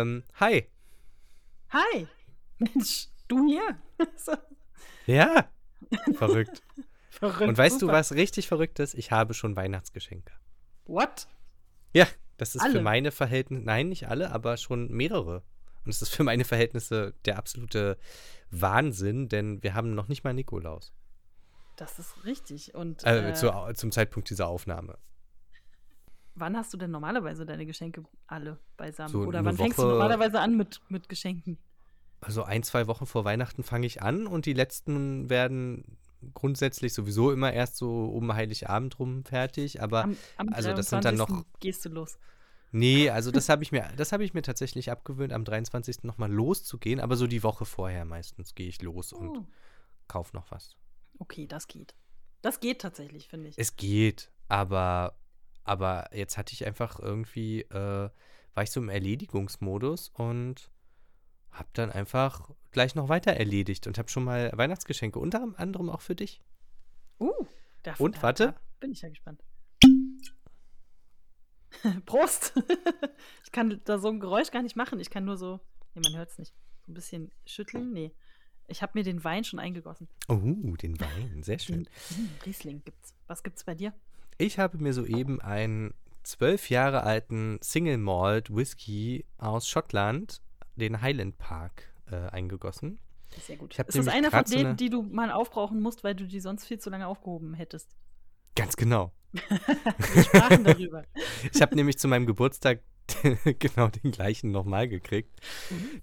Ähm, hi. Hi. Mensch, du hier? Ja. Verrückt. Verrückt. Und weißt super. du, was richtig verrückt ist? Ich habe schon Weihnachtsgeschenke. What? Ja, das ist für Alle? meine Verhältnisse, nein, nicht alle, aber schon mehrere. Und es ist für meine Verhältnisse der absolute Wahnsinn, denn wir haben noch nicht mal Nikolaus. Das ist richtig. Und Äh, äh, zu, zum Zeitpunkt dieser Aufnahme. Wann hast du denn normalerweise deine Geschenke alle beisammen? So Oder wann fängst du Woche- normalerweise an mit, mit Geschenken? Also ein, zwei Wochen vor Weihnachten fange ich an und die letzten werden grundsätzlich sowieso immer erst so um Heiligabend rum fertig. Aber Am, am also das sind dann 23. noch- gehst du los. nee, also das habe ich mir, das habe ich mir tatsächlich abgewöhnt, am 23. nochmal loszugehen. Aber so die Woche vorher meistens gehe ich los und Oh, kauf noch was. okay, das geht. Das geht tatsächlich, finde ich. Es geht, aber, aber jetzt hatte ich einfach irgendwie, äh, war ich so im Erledigungsmodus und habe dann einfach gleich noch weiter erledigt und habe schon mal Weihnachtsgeschenke, unter anderem auch für dich. Uh, da, Und, da, warte. Da bin ich ja gespannt. Prost! ich kann da so ein Geräusch gar nicht machen. Ich kann nur so, nee, man hört es nicht. So ein bisschen schütteln. Nee. Ich habe mir den Wein schon eingegossen. Oh, den Wein, sehr schön. Riesling gibt's. Was gibt's bei dir? Ich habe mir soeben einen zwölf Jahre alten Single Malt Whisky aus Schottland, den Highland Park, äh, eingegossen. Sehr gut. Ist das einer von grad so denen, eine- die du mal aufbrauchen musst, weil du die sonst viel zu lange aufgehoben hättest? Ganz genau. Wir sprachen darüber. Ich habe nämlich zu meinem Geburtstag genau den gleichen nochmal gekriegt.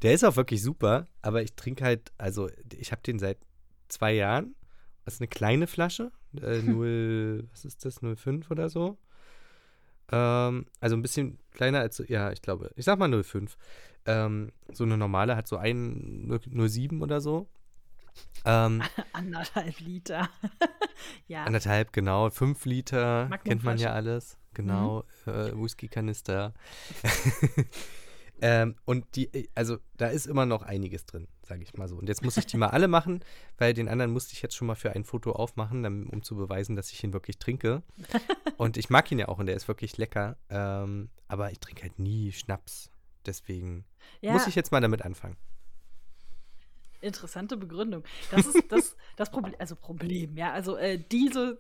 Der ist auch wirklich super, aber ich trinke halt, also ich habe den seit zwei Jahren. Das ist eine kleine Flasche, äh, 0, was ist das, 0,5 oder so. Ähm, also ein bisschen kleiner als, ja, ich glaube, ich sag mal 0,5. Ähm, so eine normale hat so ein 0,7 oder so. Ähm, Anderthalb Liter. ja. Anderthalb, genau. Fünf Liter, kennt man ja alles. Genau, äh, Whisky-Kanister. Ähm, und die, also da ist immer noch einiges drin, sage ich mal so. Und jetzt muss ich die mal alle machen, weil den anderen musste ich jetzt schon mal für ein Foto aufmachen, um zu beweisen, dass ich ihn wirklich trinke. und ich mag ihn ja auch und der ist wirklich lecker. Ähm, aber ich trinke halt nie Schnaps. Deswegen ja, muss ich jetzt mal damit anfangen. Interessante Begründung. Das ist das, das Problem, also Problem, ja. Also äh, diese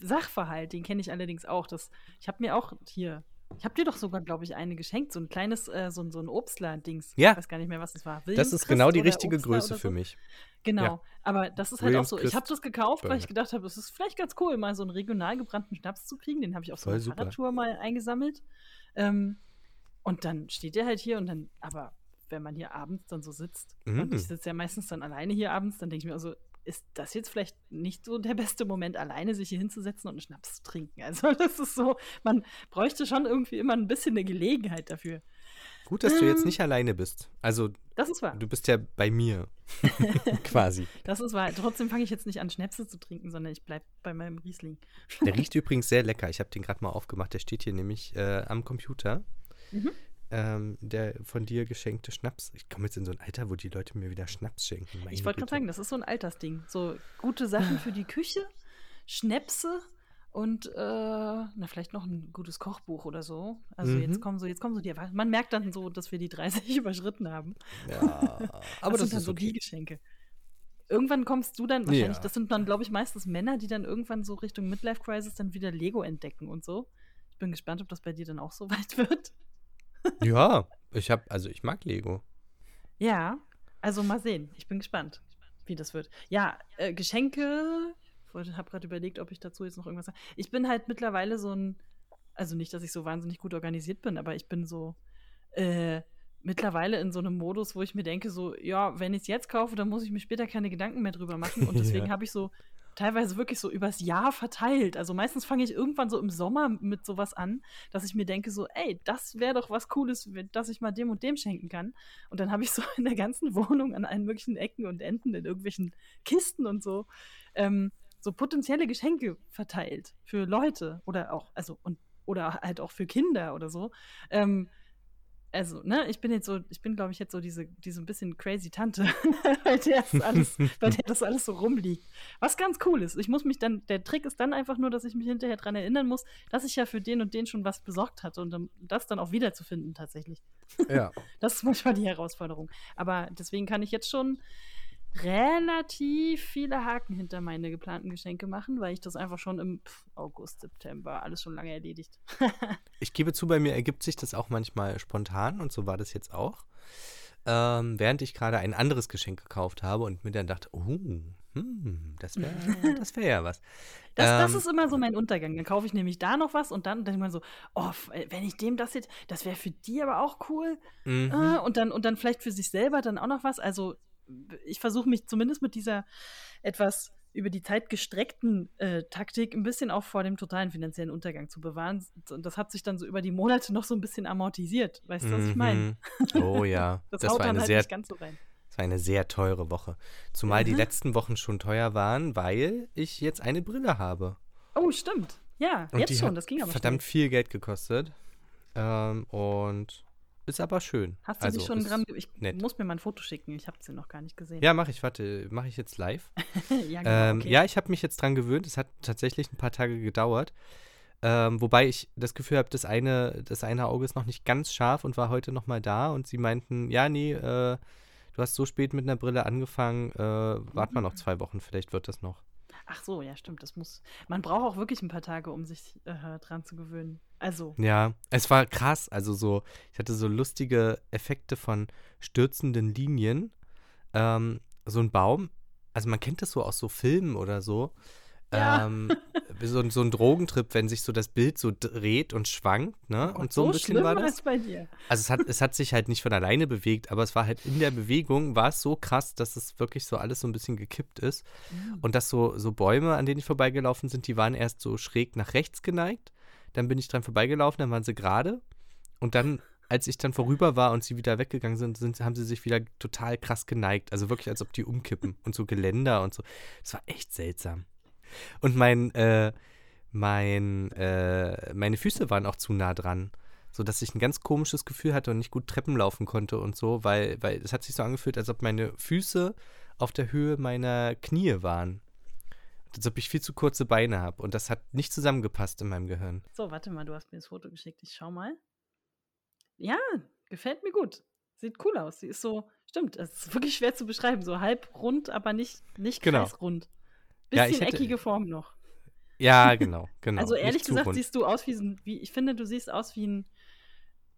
Sachverhalt, den kenne ich allerdings auch. Das, ich habe mir auch hier, ich habe dir doch sogar, glaube ich, eine geschenkt, so ein kleines, äh, so, ein- so ein Obstler-Dings. Ja. Ich weiß gar nicht mehr, was das war. Das Williams ist genau die Christ richtige Obstler Größe oder für so. mich. Genau, Ja. aber das ist halt Williams auch so. Ich Christ habe das gekauft, weil ich gedacht habe, es ist vielleicht ganz cool, mal so einen regional gebrannten Schnaps zu kriegen. Den habe ich auf so einer. Fahrradtour mal eingesammelt. Ähm, und dann steht der halt hier und dann, aber wenn man hier abends dann so sitzt, und Mm. ich sitze ja meistens dann alleine hier abends, dann denke ich mir also, ist das jetzt vielleicht nicht so der beste Moment, alleine sich hier hinzusetzen und einen Schnaps zu trinken? Also das ist so, man bräuchte schon irgendwie immer ein bisschen eine Gelegenheit dafür. Gut, dass du jetzt Ähm. nicht alleine bist. Also Das ist wahr. Du bist ja bei mir. Quasi. Das ist wahr. Trotzdem fange ich jetzt nicht an, Schnäpse zu trinken, sondern ich bleibe bei meinem Riesling. Der riecht übrigens sehr lecker. Ich habe den gerade mal aufgemacht. Der steht hier nämlich äh, am Computer. Mhm. Ähm, der von dir geschenkte Schnaps. Ich komme jetzt in so ein Alter, wo die Leute mir wieder Schnaps schenken. Meine Ich wollte gerade sagen, das ist so ein Altersding. So gute Sachen für die Küche, Schnäpse und äh, na, vielleicht noch ein gutes Kochbuch oder so. Also Mhm. jetzt kommen so, jetzt kommen so die Erwartungen. Man merkt dann so, dass wir die 30 überschritten haben. Ja, aber das, sind dann so die okay. Geschenke. Irgendwann kommst du dann, wahrscheinlich, Ja. das sind dann, glaube ich, meistens Männer, die dann irgendwann so Richtung Midlife Crisis dann wieder Lego entdecken und so. Ich bin gespannt, ob das bei dir dann auch so weit wird. Ja, ich habe, also ich mag Lego. Ja, also mal sehen. Ich bin gespannt, wie das wird. Ja, äh, Geschenke. Ich habe gerade überlegt, ob ich dazu jetzt noch irgendwas sage. Ich bin halt mittlerweile so ein, also nicht, dass ich so wahnsinnig gut organisiert bin, aber ich bin so äh, mittlerweile in so einem Modus, wo ich mir denke, so, ja, wenn ich es jetzt kaufe, dann muss ich mir später keine Gedanken mehr drüber machen. Und deswegen Ja. habe ich so teilweise wirklich so übers Jahr verteilt. Also meistens fange ich irgendwann so im Sommer mit sowas an, dass ich mir denke, so, ey, das wäre doch was Cooles, dass ich mal dem und dem schenken kann. Und dann habe ich so in der ganzen Wohnung an allen möglichen Ecken und Enden in irgendwelchen Kisten und so ähm, so potenzielle Geschenke verteilt für Leute oder auch, also und oder halt auch für Kinder oder so. Ähm, also, ne, ich bin jetzt so, ich bin, glaube ich, jetzt so diese, diese ein bisschen crazy Tante, bei, der das alles, bei der das alles so rumliegt. Was ganz cool ist. Ich muss mich dann, der Trick ist dann einfach nur, dass ich mich hinterher dran erinnern muss, dass ich ja für den und den schon was besorgt hatte und um das dann auch wiederzufinden tatsächlich. Ja. Das ist manchmal die Herausforderung. Aber deswegen kann ich jetzt schon relativ viele Haken hinter meine geplanten Geschenke machen, weil ich das einfach schon im August, September alles schon lange erledigt. Ich gebe zu, bei mir ergibt sich das auch manchmal spontan und so war das jetzt auch. Ähm, während ich gerade ein anderes Geschenk gekauft habe und mir dann dachte, oh, hm, das wäre das wär ja was. Das, das Ähm, ist immer so mein Untergang. Dann kaufe ich nämlich da noch was und dann denke ich mal so, oh, wenn ich dem das jetzt, das wäre für die aber auch cool. mhm. Äh, und, dann, und dann vielleicht für sich selber dann auch noch was. Also ich versuche mich zumindest mit dieser etwas über die Zeit gestreckten äh, Taktik ein bisschen auch vor dem totalen finanziellen Untergang zu bewahren. Und das hat sich dann so über die Monate noch so ein bisschen amortisiert. Weißt du, was ich meine? Mhm. Oh ja, Das, das, haut war dann eine halt sehr, nicht ganz so rein. das war eine sehr teure Woche. Zumal die Mhm. letzten Wochen schon teuer waren, weil ich jetzt eine Brille habe. Oh, stimmt. Ja, Und jetzt die schon, das ging aber verdammt viel Geld gekostet. Ähm, und ist aber schön. Hast du also, dich schon dran, ich nett. muss mir mal ein Foto schicken, ich habe sie noch gar nicht gesehen. Ja, mache ich, warte, mache ich jetzt live. ja, genau, Ähm, okay. Ja, ich habe mich jetzt dran gewöhnt. Es hat tatsächlich ein paar Tage gedauert. Ähm, wobei ich das Gefühl habe, das eine, das eine Auge ist noch nicht ganz scharf und war heute noch mal da. Und sie meinten, ja, nee, äh, du hast so spät mit einer Brille angefangen, äh, wart mal noch zwei Wochen, vielleicht wird das noch. Ach so, ja, stimmt. Das muss. Man braucht auch wirklich ein paar Tage, um sich äh, dran zu gewöhnen. Also, Ja, es war krass. Also so, ich hatte so lustige Effekte von stürzenden Linien. Ähm, so ein Baum, also man kennt das so aus so Filmen oder so. Ja. Ähm, so, ein- so ein Drogentrip, wenn sich so das Bild so dreht und schwankt, ne? oh und so ein bisschen war das. bei dir. Also es hat, es hat sich halt nicht von alleine bewegt, aber es war halt in der Bewegung, war es so krass, dass es wirklich so alles so ein bisschen gekippt ist. Mhm. Und dass so, so Bäume, an denen ich vorbeigelaufen sind, die waren erst so schräg nach rechts geneigt. Dann bin ich dran vorbeigelaufen, dann waren sie gerade. Und dann, als ich dann vorüber war und sie wieder weggegangen sind, sind haben sie sich wieder total krass geneigt. Also wirklich, als ob die umkippen. Und so Geländer und so. Das war echt seltsam. Und mein, äh, mein, äh, meine Füße waren auch zu nah dran. So dass ich ein ganz komisches Gefühl hatte und nicht gut Treppen laufen konnte und so, weil, weil es hat sich so angefühlt, als ob meine Füße auf der Höhe meiner Knie waren. Als ob ich viel zu kurze Beine habe. Und das hat nicht zusammengepasst in meinem Gehirn. So, warte mal, du hast mir das Foto geschickt. Ich schau mal. Ja, gefällt mir gut. Sieht cool aus. Sie ist so, stimmt, es ist wirklich schwer zu beschreiben. So halb rund, aber nicht, nicht Genau. kreisrund. Ja, Bisschen ich hätte- eckige Form noch. Ja, genau, genau. also ehrlich Nicht gesagt siehst du aus wie, ein- wie, ich finde, du siehst aus wie ein,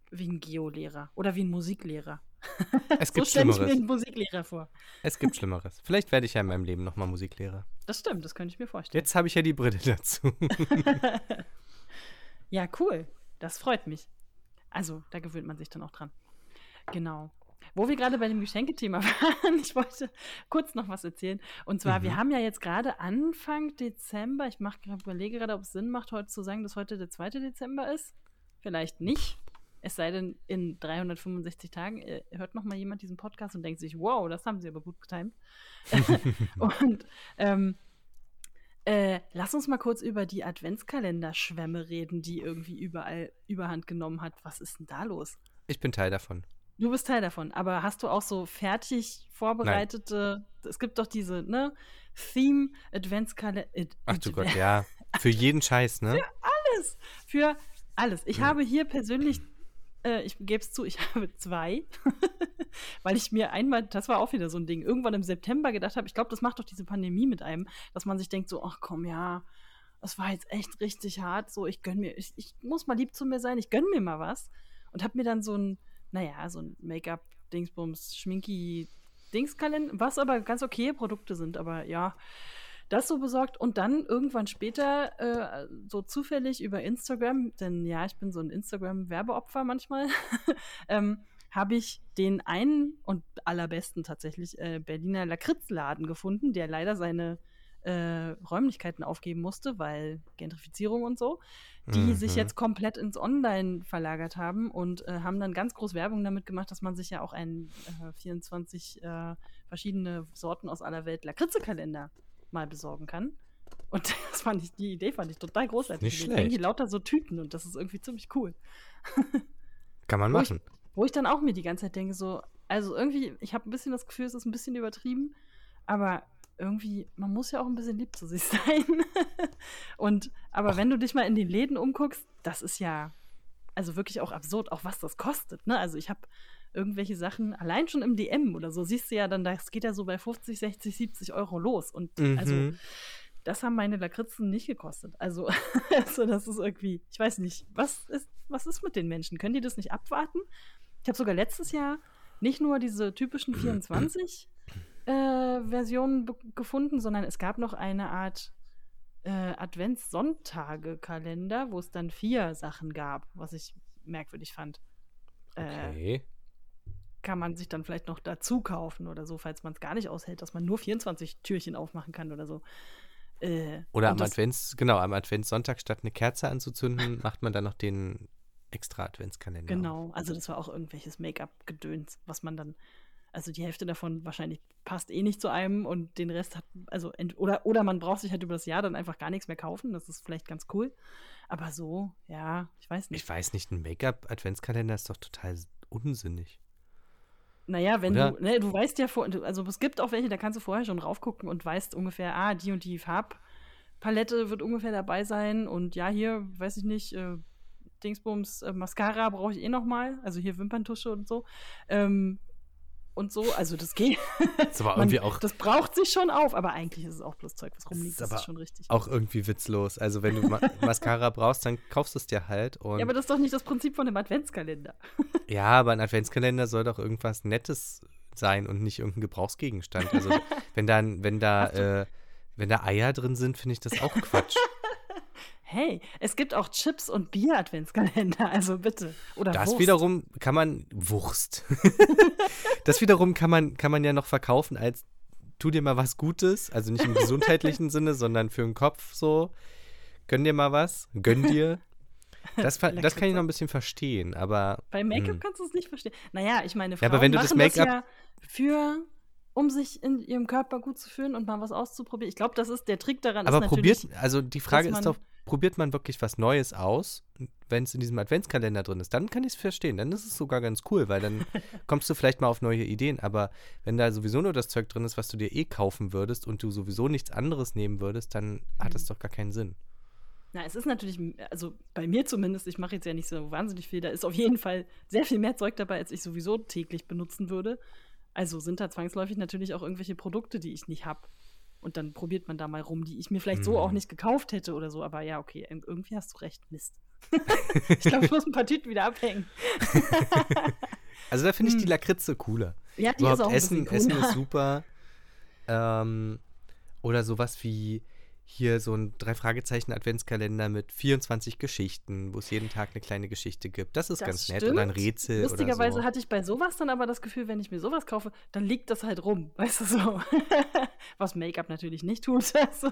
wie ein Geolehrer oder wie ein Musiklehrer. es So gibt stelle ich mir Schlimmeres. einen Musiklehrer vor. Es gibt Schlimmeres. Vielleicht werde ich ja in meinem Leben nochmal Musiklehrer. Das stimmt, das könnte ich mir vorstellen. Jetzt habe ich ja die Brille dazu. ja, cool. Das freut mich. Also, da gewöhnt man sich dann auch dran. Genau. Wo wir gerade bei dem Geschenkethema waren, ich wollte kurz noch was erzählen. Und zwar, wir Mhm. haben ja jetzt gerade Anfang Dezember. Ich mach, überlege gerade, ob es Sinn macht, heute zu sagen, dass heute der 2. Dezember ist. Vielleicht nicht. Es sei denn, in 365 Tagen äh, hört noch mal jemand diesen Podcast und denkt sich, wow, das haben sie aber gut getimt. und ähm, äh, lass uns mal kurz über die Adventskalender-Schwämme reden, die irgendwie überall überhand genommen hat. Was ist denn da los? Ich bin Teil davon. Du bist Teil davon, aber hast du auch so fertig vorbereitete, es gibt doch diese, ne, Theme Adventskalender. Ach du Gott, ja. Für jeden Scheiß, ne? Alles, für alles. Ich Mhm. habe hier persönlich, äh, ich gebe es zu, ich habe zwei, weil ich mir einmal, das war auch wieder so ein Ding, irgendwann im September gedacht habe, ich glaube, das macht doch diese Pandemie mit einem, dass man sich denkt so, ach komm, ja, das war jetzt echt richtig hart, so, ich gönn mir, ich, ich muss mal lieb zu mir sein, ich gönn mir mal was. Und habe mir dann so ein, naja, so ein Make-up-Dingsbums, Schminki-Dingskalender, was aber ganz okay Produkte sind, aber ja, das so besorgt und dann irgendwann später äh, so zufällig über Instagram, denn ja, ich bin so ein Instagram-Werbeopfer manchmal, ähm, habe ich den einen und allerbesten tatsächlich äh, Berliner Lakritzladen gefunden, der leider seine äh, Räumlichkeiten aufgeben musste, weil Gentrifizierung und so, die sich Mhm. jetzt komplett ins Online verlagert haben und äh, haben dann ganz groß Werbung damit gemacht, dass man sich ja auch äh, 24 äh, verschiedene Sorten aus aller Welt Lakritze-Kalender mal besorgen kann. Und das fand ich, die Idee fand ich total großartig. Nicht schlecht. lauter so Tüten und das ist irgendwie ziemlich cool. Kann man Wo ich- machen. Wo ich dann auch mir die ganze Zeit denke, so, also irgendwie, ich habe ein bisschen das Gefühl, es ist ein bisschen übertrieben, aber irgendwie, man muss ja auch ein bisschen lieb zu sich sein. und, aber Och. wenn du dich mal in den Läden umguckst, das ist ja, also wirklich auch absurd, auch was das kostet, ne? Also ich habe irgendwelche Sachen, allein schon im DM oder so, siehst du ja dann, das geht ja so bei 50, 60, 70 Euro los. Und also, Mhm. das haben meine Lakritzen nicht gekostet. Also, also das ist irgendwie, ich weiß nicht, was ist, was ist mit den Menschen? Können die das nicht abwarten? Ich habe sogar letztes Jahr nicht nur diese typischen 24 äh, Versionen gefunden, sondern es gab noch eine Art äh, Adventssonntage-Kalender, wo es dann vier Sachen gab, was ich merkwürdig fand. Äh, Okay. Kann man sich dann vielleicht noch dazu kaufen oder so, falls man es gar nicht aushält, dass man nur 24 Türchen aufmachen kann oder so. Äh, Oder am Advents, genau, am Adventssonntag statt eine Kerze anzuzünden, macht man dann noch den extra Adventskalender. auf. Genau, also das war auch irgendwelches Make-up-Gedöns, was man dann, also die Hälfte davon wahrscheinlich passt eh nicht zu einem und den Rest hat, also ent, oder, oder man braucht sich halt über das Jahr dann einfach gar nichts mehr kaufen, das ist vielleicht ganz cool. Aber so, ja, ich weiß nicht. Ich weiß nicht, ein Make-up-Adventskalender ist doch total unsinnig. Naja, wenn Oder? du, ne, du weißt ja vor, also es gibt auch welche, da kannst du vorher schon raufgucken und weißt ungefähr, ah, die und die Farbpalette wird ungefähr dabei sein und ja, hier, weiß ich nicht, äh, Dingsbums, äh, Mascara brauche ich eh noch mal, also hier Wimperntusche und so. Ähm, und so, also das geht. Aber Man, irgendwie auch, das braucht sich schon auf, aber eigentlich ist es auch bloß Zeug, was rumliegt, das ist schon richtig. auch irgendwie witzlos. Also wenn du Ma Mascara brauchst, dann kaufst du es dir halt. Und Ja, aber das ist doch nicht das Prinzip von einem Adventskalender. Ja, aber ein Adventskalender soll doch irgendwas Nettes sein und nicht irgendein Gebrauchsgegenstand. Also wenn da, wenn da, äh, wenn da Eier drin sind, finde ich das auch Quatsch. Hey, es gibt auch Chips und Bier-Adventskalender, also bitte. Oder Das Wurst. wiederum kann man Wurst. das wiederum kann man, kann man ja noch verkaufen als tu dir mal was Gutes, also nicht im gesundheitlichen Sinne, sondern für den Kopf so. Gönn dir mal was, gönn dir. Das, das kann ich noch ein bisschen verstehen, aber Bei Make-up hm. kannst du es nicht verstehen. Naja, ich meine, Ja, Frauen aber wenn du das das, Make-up- ja für, um sich in ihrem Körper gut zu fühlen und mal was auszuprobieren. Ich glaube, das ist der Trick daran. Aber probiert, also die Frage ist doch, probiert man wirklich was Neues aus, wenn es in diesem Adventskalender drin ist? Dann kann ich es verstehen, dann ist es sogar ganz cool, weil dann kommst du vielleicht mal auf neue Ideen. Aber wenn da sowieso nur das Zeug drin ist, was du dir eh kaufen würdest und du sowieso nichts anderes nehmen würdest, dann hat das Mhm. doch gar keinen Sinn. Na, es ist natürlich, also bei mir zumindest, ich mache jetzt ja nicht so wahnsinnig viel, da ist auf jeden Fall sehr viel mehr Zeug dabei, als ich sowieso täglich benutzen würde. Also sind da zwangsläufig natürlich auch irgendwelche Produkte, die ich nicht habe. Und dann probiert man da mal rum, die ich mir vielleicht so auch Mhm. nicht gekauft hätte oder so. Aber ja, okay, irgendwie hast du recht. Mist. ich glaube, ich muss ein paar Tüten wieder abhängen. Also da finde ich die Hm. Lakritze cooler. Ja, die Überhaupt ist auch Essen, bisschen Essen cooler. ist super. Ähm, oder sowas wie hier so ein Drei-Fragezeichen-Adventskalender mit 24 Geschichten, wo es jeden Tag eine kleine Geschichte gibt. Das ist Das ganz nett. Oder ein stimmt. Rätsel Lustigerweise so. hatte ich bei sowas dann aber das Gefühl, wenn ich mir sowas kaufe, dann liegt das halt rum, weißt du so. Was Make-up natürlich nicht tut. Also,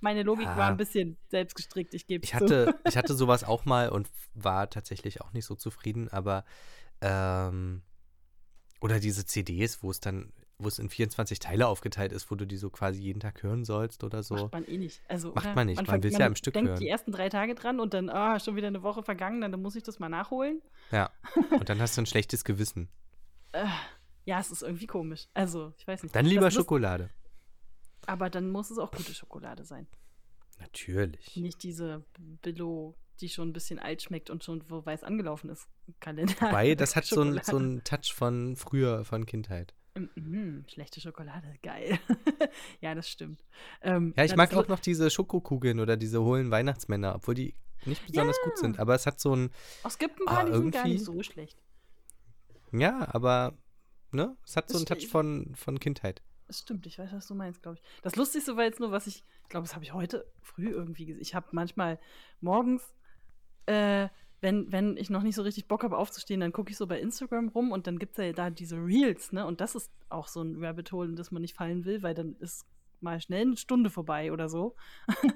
meine Logik Ja. war ein bisschen selbstgestrickt, ich gebe Ich hatte, ich hatte sowas auch mal und war tatsächlich auch nicht so zufrieden, aber ähm, oder diese CDs, wo es dann, wo es in 24 Teile aufgeteilt ist, wo du die so quasi jeden Tag hören sollst oder so. Macht man eh nicht. Also, Macht oder? man nicht, man fang- will's ja am Stück denkt hören. die ersten drei Tage dran und dann, ah, schon wieder eine Woche vergangen, dann muss ich das mal nachholen. Ja. Und dann hast du ein schlechtes Gewissen. Äh, ja, es ist irgendwie komisch. Also, ich weiß nicht. Dann lieber Das- Schokolade. Aber dann muss es auch gute Schokolade sein. Natürlich. Nicht diese Billo, die schon ein bisschen alt schmeckt und schon wo weiß angelaufen ist. Kalender. Wobei, das hat so einen so Schokolade. einen Touch von früher, von Kindheit. Mhm, schlechte Schokolade, geil. ja, das stimmt. Ähm, Ja, ich mag auch noch diese Schokokugeln oder diese hohlen Weihnachtsmänner, obwohl die nicht besonders gut sind. Aber es hat so ein, Oh, es gibt ein Ah, paar, die sind gar irgendwie- nicht so schlecht. ja, aber, ne, es hat so einen Touch von, von Kindheit. Das stimmt, ich weiß, was du meinst, glaube ich. Das Lustigste war jetzt nur, was ich, ich glaube, das habe ich heute früh irgendwie gesehen. Ich habe manchmal morgens, äh, wenn, wenn ich noch nicht so richtig Bock habe aufzustehen, dann gucke ich so bei Instagram rum und dann gibt es ja da diese Reels, ne? Und das ist auch so ein Rabbit Hole, in das man nicht fallen will, weil dann ist mal schnell eine Stunde vorbei oder so.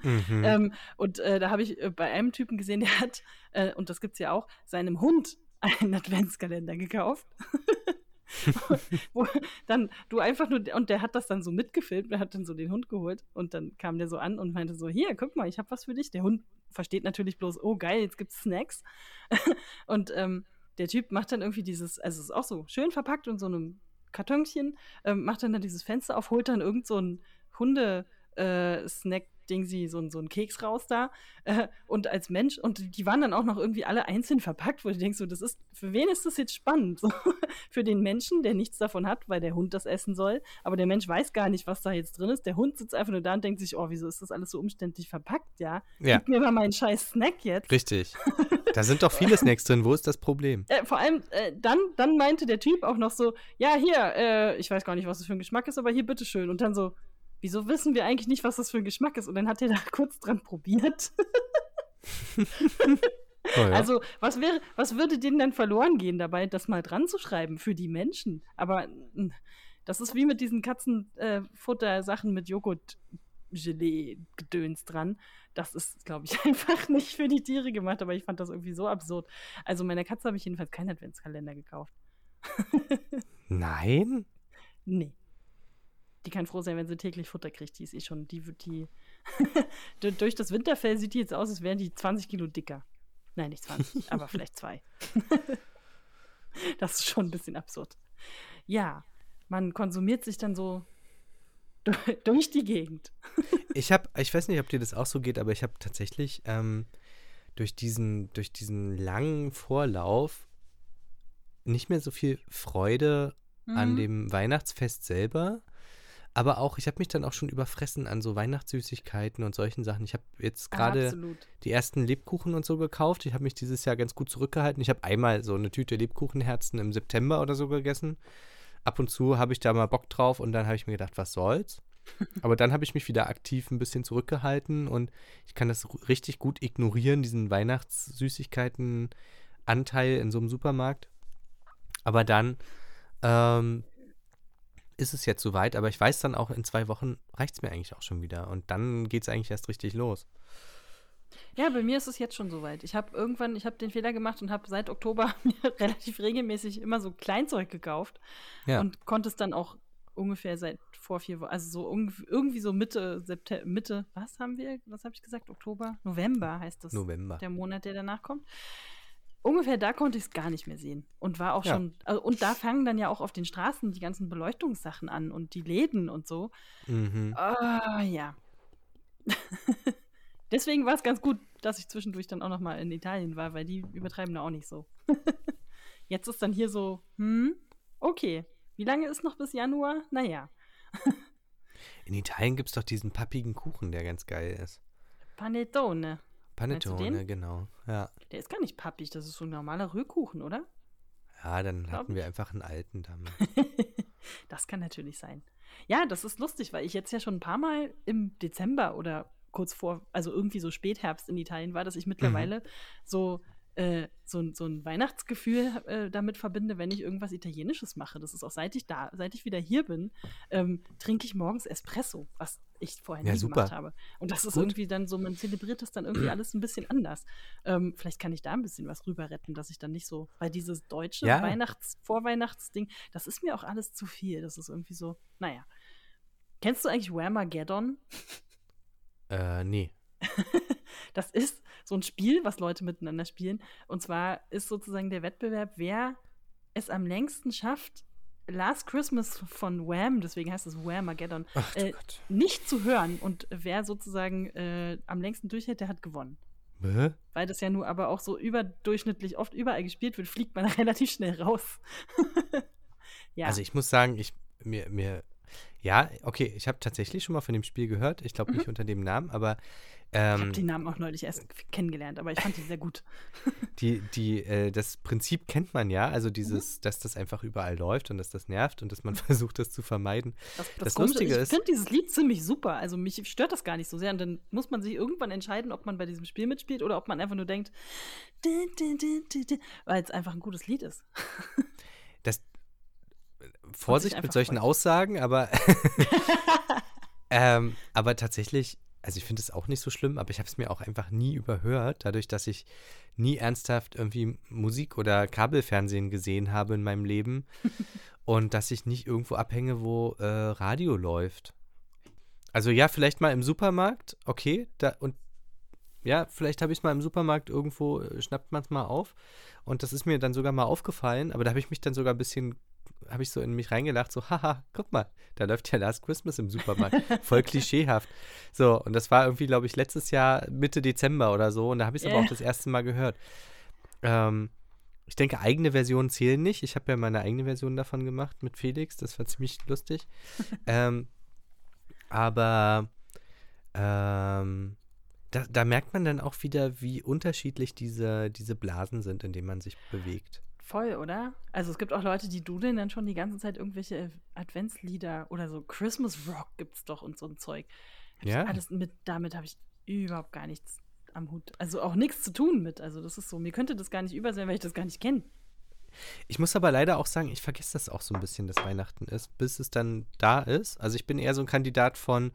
Mhm. Ähm, und äh, da habe ich äh, bei einem Typen gesehen, der hat, äh, und das gibt es ja auch, seinem Hund einen Adventskalender gekauft. wo dann du einfach nur, und der hat das dann so mitgefilmt, der hat dann so den Hund geholt und dann kam der so an und meinte so, hier, guck mal, ich habe was für dich. Der Hund versteht natürlich bloß, oh geil, jetzt gibt's Snacks. und ähm, der Typ macht dann irgendwie dieses, also es ist auch so schön verpackt und so einem Kartonchen, ähm, macht dann, dann dieses Fenster auf, holt dann irgend so ein Hunde-Snack Ding sie so, so einen Keks raus da äh, und als Mensch und die waren dann auch noch irgendwie alle einzeln verpackt, wo du denkst, so, das ist, für wen ist das jetzt spannend? So, für den Menschen, der nichts davon hat, weil der Hund das essen soll, aber der Mensch weiß gar nicht, was da jetzt drin ist. Der Hund sitzt einfach nur da und denkt sich, oh, wieso ist das alles so umständlich verpackt, ja? Ja. Gib mir mal meinen scheiß Snack jetzt. Richtig. Da sind doch viele Snacks drin. Wo ist das Problem? Äh, vor allem, äh, dann, dann meinte der Typ auch noch so, ja, hier, äh, ich weiß gar nicht, was das für ein Geschmack ist, aber hier, bitteschön. Und dann so, wieso wissen wir eigentlich nicht, was das für ein Geschmack ist? Und dann hat er da kurz dran probiert. Oh ja. Also, was, wäre, was würde denen denn verloren gehen dabei, das mal dran zu schreiben für die Menschen? Aber mh, das ist wie mit diesen Katzenfutter-Sachen mit Joghurt-Gelee-Gedöns dran. Das ist, glaube ich, einfach nicht für die Tiere gemacht, aber ich fand das irgendwie so absurd. Also, meiner Katze habe ich jedenfalls keinen Adventskalender gekauft. Nein? Nee. Die kann froh sein, wenn sie täglich Futter kriegt. Die ist eh schon, die wird die. Du- Durch das Winterfell sieht die jetzt aus, als wären die 20 Kilo dicker. Nein, nicht 20, aber vielleicht zwei. das ist schon ein bisschen absurd. Ja, man konsumiert sich dann so du- durch die Gegend. Ich habe, ich weiß nicht, ob dir das auch so geht, aber ich habe tatsächlich ähm, durch, diesen, durch diesen langen Vorlauf nicht mehr so viel Freude an Mhm. dem Weihnachtsfest selber. Aber auch, ich habe mich dann auch schon überfressen an so Weihnachtssüßigkeiten und solchen Sachen. Ich habe jetzt gerade Absolut. die ersten Lebkuchen und so gekauft. Ich habe mich dieses Jahr ganz gut zurückgehalten. Ich habe einmal so eine Tüte Lebkuchenherzen im September oder so gegessen. Ab und zu habe ich da mal Bock drauf und dann habe ich mir gedacht, was soll's. Aber dann habe ich mich wieder aktiv ein bisschen zurückgehalten und ich kann das richtig gut ignorieren, diesen Weihnachtssüßigkeiten-Anteil in so einem Supermarkt. Aber dann ähm, ist es jetzt soweit, aber ich weiß dann auch, in zwei Wochen reicht es mir eigentlich auch schon wieder. Und dann geht es eigentlich erst richtig los. Ja, bei mir ist es jetzt schon soweit. Ich habe irgendwann, ich habe den Fehler gemacht und habe seit Oktober mir relativ regelmäßig immer so Kleinzeug gekauft Ja. und konnte es dann auch ungefähr seit vor vier Wochen, also so irgendwie so Mitte September, Mitte, was haben wir, was habe ich gesagt, Oktober? November heißt das. November. Der Monat, der danach kommt. Ungefähr da konnte ich es gar nicht mehr sehen und war auch Ja. schon, also, und da fangen dann ja auch auf den Straßen die ganzen Beleuchtungssachen an und die Läden und so. Mhm. Ah, ja. Deswegen war es ganz gut, dass ich zwischendurch dann auch noch mal in Italien war, weil die übertreiben da auch nicht so. Jetzt ist dann hier so, hm, okay. Wie lange ist noch bis Januar? Naja, In Italien gibt es doch diesen pappigen Kuchen, der ganz geil ist. Panettone. Panettone, genau. Ja. Der ist gar nicht pappig, das ist so ein normaler Rührkuchen, oder? Ja, dann Glaub hatten wir ich. einfach einen alten damals. das kann natürlich sein. Ja, das ist lustig, weil ich jetzt ja schon ein paar Mal im Dezember oder kurz vor, also irgendwie so Spätherbst in Italien war, dass ich mittlerweile so, äh, so, ein- so ein Weihnachtsgefühl äh, damit verbinde, wenn ich irgendwas Italienisches mache. Das ist auch seit ich da, seit ich wieder hier bin, ähm, trinke ich morgens Espresso, was ich vorher Ja, nie super. gemacht habe. Und das ist Gut. irgendwie dann so, man zelebriert das dann irgendwie alles ein bisschen anders. Ähm, vielleicht kann ich da ein bisschen was rüber retten, dass ich dann nicht so, weil dieses deutsche Ja. Weihnachts-, Vorweihnachtsding, das ist mir auch alles zu viel. Das ist irgendwie so, naja. Kennst du eigentlich Whamageddon? äh, nee. Das ist so ein Spiel, was Leute miteinander spielen. Und zwar ist sozusagen der Wettbewerb, wer es am längsten schafft, Last Christmas von Wham, deswegen heißt es Whamageddon, Ach äh, Gott. nicht zu hören. Und wer sozusagen äh, am längsten durchhält, der hat gewonnen. Hä? Weil das ja nur aber auch so überdurchschnittlich oft überall gespielt wird, fliegt man relativ schnell raus. ja. Also ich muss sagen, ich mir, mir ja, okay, ich habe tatsächlich schon mal von dem Spiel gehört. Ich glaube nicht unter dem Namen, aber ich habe ähm, die Namen auch neulich erst kennengelernt, aber ich fand die sehr gut. die, die, äh, das Prinzip kennt man ja, Mhm. also dieses, dass das einfach überall läuft und dass das nervt und dass man versucht, das zu vermeiden. Das, Das Komische- Lustige ich ist- finde dieses Lied ziemlich super. Also mich stört das gar nicht so sehr. Und dann muss man sich irgendwann entscheiden, ob man bei diesem Spiel mitspielt oder ob man einfach nur denkt, weil es einfach ein gutes Lied ist. Vorsicht mit solchen freut. Aussagen, aber ähm, aber tatsächlich, also ich finde es auch nicht so schlimm, aber ich habe es mir auch einfach nie überhört, dadurch, dass ich nie ernsthaft irgendwie Musik oder Kabelfernsehen gesehen habe in meinem Leben und dass ich nicht irgendwo abhänge, wo äh, Radio läuft. Also ja, vielleicht mal im Supermarkt, okay, da und Ja, vielleicht habe ich es mal im Supermarkt irgendwo, äh, schnappt man es mal auf. Und das ist mir dann sogar mal aufgefallen, aber da habe ich mich dann sogar ein bisschen, habe ich so in mich reingelacht, so, haha, guck mal, da läuft ja Last Christmas im Supermarkt. Voll klischeehaft. So, und das war irgendwie, glaube ich, letztes Jahr Mitte Dezember oder so. Und da habe ich es aber Äh. auch das erste Mal gehört. Ähm, ich denke, eigene Versionen zählen nicht. Ich habe ja meine eigene Version davon gemacht mit Felix. Das war ziemlich lustig. ähm, aber ähm, da, da merkt man dann auch wieder, wie unterschiedlich diese, diese Blasen sind, in denen man sich bewegt. Voll, oder? Also es gibt auch Leute, die dudeln dann schon die ganze Zeit irgendwelche Adventslieder oder so Christmas Rock gibt's doch und so ein Zeug. Hab Ja. Alles mit, damit habe ich überhaupt gar nichts am Hut. Also auch nichts zu tun mit. Also das ist so, mir könnte das gar nicht über sein, weil ich das gar nicht kenne. Ich muss aber leider auch sagen, ich vergesse das auch so ein bisschen, dass Weihnachten ist, bis es dann da ist. Also ich bin eher so ein Kandidat von,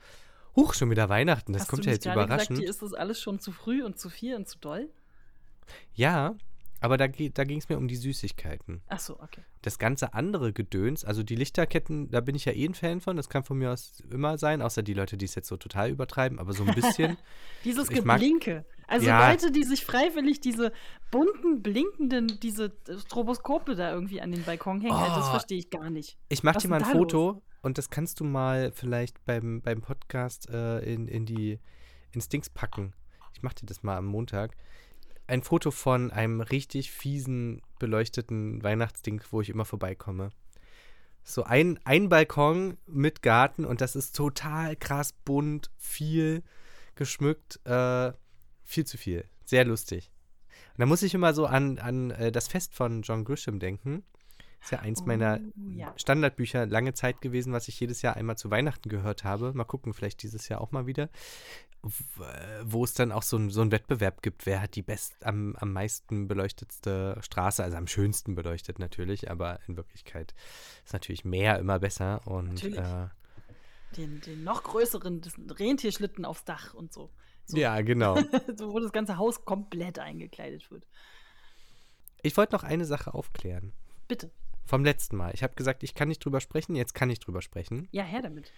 huch, schon wieder Weihnachten, das Hast kommt ja jetzt überraschend. Gesagt, dir ist das alles schon zu früh und zu viel und zu doll? ja, aber da, da ging es mir um die Süßigkeiten. Ach so, okay. Das ganze andere Gedöns, also die Lichterketten, da bin ich ja eh ein Fan von, das kann von mir aus immer sein, außer die Leute, die es jetzt so total übertreiben, aber so ein bisschen. Dieses Ich mag- Geblinke. Also Ja. Leute, die sich freiwillig diese bunten, blinkenden, diese Stroboskope da irgendwie an den Balkon hängen, das Oh. verstehe ich gar nicht. Ich mache dir mal ein Foto und das kannst du mal vielleicht beim, beim Podcast äh, in, in die ins Dings packen. Ich mache dir das mal am Montag. Ein Foto von einem richtig fiesen, beleuchteten Weihnachtsding, wo ich immer vorbeikomme. So ein, ein Balkon mit Garten und das ist total krass bunt, viel geschmückt, äh, viel zu viel. Sehr lustig. Und da muss ich immer so an, an äh, das Fest von John Grisham denken. Ist ja eins meiner Oh, ja. Standardbücher lange Zeit gewesen, was ich jedes Jahr einmal zu Weihnachten gehört habe. Mal gucken, vielleicht dieses Jahr auch mal wieder. Wo es dann auch so, ein, so einen Wettbewerb gibt, wer hat die best, am, am meisten beleuchtetste Straße, also am schönsten beleuchtet natürlich, aber in Wirklichkeit ist natürlich mehr immer besser. Und äh, Den, den noch größeren Rentierschlitten aufs Dach und so. so. ja, genau. so. Wo das ganze Haus komplett eingekleidet wird. Ich wollte noch eine Sache aufklären. Bitte. Vom letzten Mal. Ich habe gesagt, ich kann nicht drüber sprechen, jetzt kann ich drüber sprechen. Ja, her damit.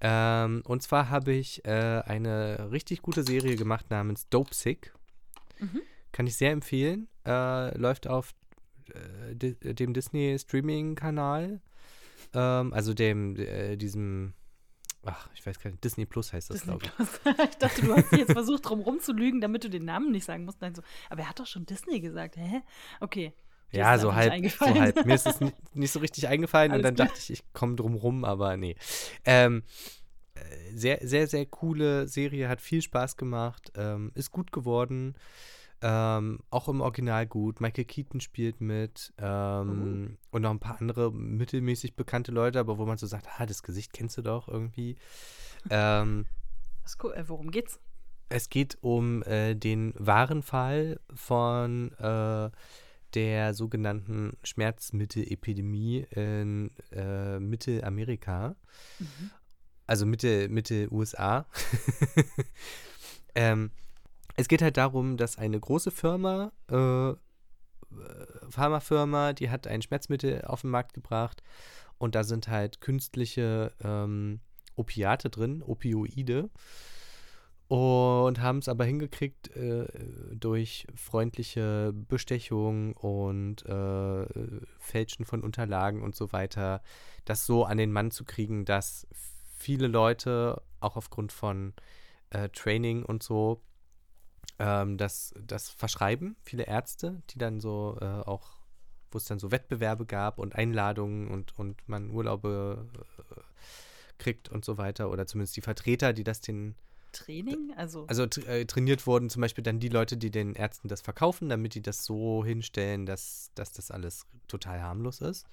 Ähm, und zwar habe ich äh, eine richtig gute Serie gemacht namens Dope Sick. Mhm. Kann ich sehr empfehlen. Äh, läuft auf äh, di dem Disney Streaming-Kanal. Ähm, also dem, äh, diesem, ach, ich weiß gar nicht, Disney Plus heißt das, glaube ich. Ich dachte, du hast jetzt versucht, drum rumzulügen, damit du den Namen nicht sagen musst. Nein, so. Aber er hat doch schon Disney gesagt. Hä? Okay. Ja, so halb, so halb. Mir ist es nicht, nicht so richtig eingefallen und dann dachte ich, ich komme drum rum, aber nee. Ähm, äh, sehr, sehr, sehr coole Serie, hat viel Spaß gemacht, ähm, ist gut geworden, ähm, auch im Original gut. Michael Keaton spielt mit ähm, und noch ein paar andere mittelmäßig bekannte Leute, aber wo man so sagt, ah, das Gesicht kennst du doch irgendwie. ähm, cool. Äh, worum geht's? es geht um äh, den wahren Fall von äh, der sogenannten Schmerzmittelepidemie in äh, Mittelamerika, Mhm. also Mitte, Mitte USA. ähm, es geht halt darum, dass eine große Firma, äh, äh, Pharmafirma, die hat ein Schmerzmittel auf den Markt gebracht und da sind halt künstliche ähm, Opiate drin, Opioide und haben es aber hingekriegt, äh, durch freundliche Bestechung und äh, Fälschen von Unterlagen und so weiter, das so an den Mann zu kriegen, dass viele Leute, auch aufgrund von äh, Training und so, ähm, das, das verschreiben, viele Ärzte, die dann so äh, auch, wo es dann so Wettbewerbe gab und Einladungen und, und man Urlaube äh, kriegt und so weiter, oder zumindest die Vertreter, die das den Training? Also, also äh, trainiert wurden zum Beispiel dann die Leute, die den Ärzten das verkaufen, damit die das so hinstellen, dass, dass das alles total harmlos ist.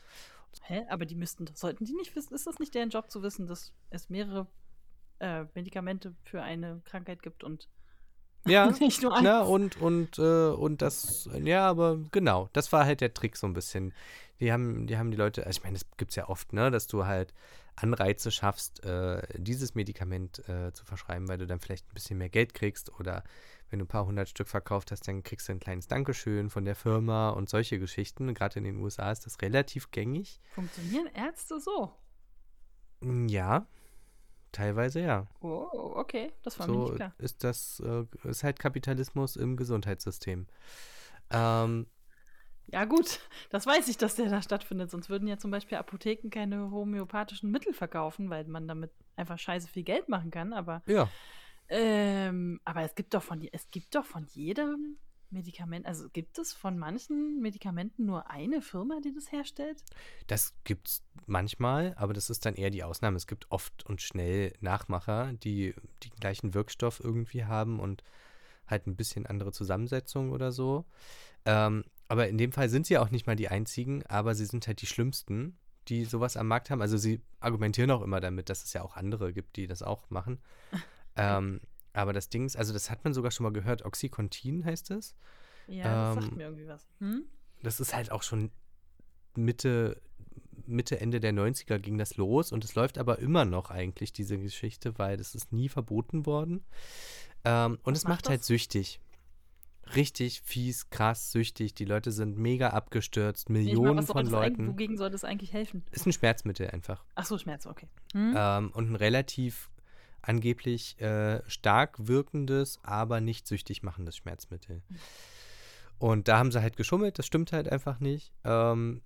hä? Aber die müssten, sollten die nicht wissen? Ist das nicht deren Job zu wissen, dass es mehrere äh, Medikamente für eine Krankheit gibt und Ja, nicht nur eins? na, und, und, äh, und das, ja, aber genau, das war halt der Trick so ein bisschen. Die haben, die haben die Leute, also ich meine, das gibt es ja oft, ne, dass du halt Anreize schaffst, äh, dieses Medikament äh, zu verschreiben, weil du dann vielleicht ein bisschen mehr Geld kriegst oder wenn du ein paar hundert Stück verkauft hast, dann kriegst du ein kleines Dankeschön von der Firma und solche Geschichten. Gerade in den USA ist das relativ gängig. Funktionieren Ärzte so? Mm, Ja, Teilweise ja. Oh, okay, das war mir So nicht klar. ist das, äh, ist halt Kapitalismus im Gesundheitssystem. Ähm, Ja, gut, das weiß ich, dass der da stattfindet. Sonst würden ja zum Beispiel Apotheken keine homöopathischen Mittel verkaufen, weil man damit einfach scheiße viel Geld machen kann. Aber, ja, ähm, aber es gibt doch von es gibt doch von jedem Medikament, also gibt es von manchen Medikamenten nur eine Firma, die das herstellt? das gibt's manchmal, aber das ist dann eher die Ausnahme. Es gibt oft und schnell Nachmacher, die den gleichen Wirkstoff irgendwie haben und halt ein bisschen andere Zusammensetzung oder so. Ähm, aber in dem Fall sind sie auch nicht mal die einzigen, aber sie sind halt die schlimmsten, die sowas am Markt haben. Also sie argumentieren auch immer damit, dass es ja auch andere gibt, die das auch machen. ähm, aber das Ding ist, also das hat man sogar schon mal gehört, Oxycontin heißt es. Ja, das sagt Ähm, mir irgendwie was. Hm? Das ist halt auch schon Mitte, Mitte, Ende der 90er ging das los und es läuft aber immer noch eigentlich, diese Geschichte, weil das ist nie verboten worden. Ähm, und Was es macht macht halt süchtig. Richtig fies, krass süchtig. Die Leute sind mega abgestürzt, meine, Millionen soll von Leuten. wogegen soll das eigentlich helfen? Ist ein Schmerzmittel einfach. Ach so, Schmerz, okay. Hm? Ähm, und ein relativ angeblich äh, stark wirkendes, aber nicht süchtig machendes Schmerzmittel. Und da haben sie halt geschummelt, das stimmt halt einfach nicht. Ähm,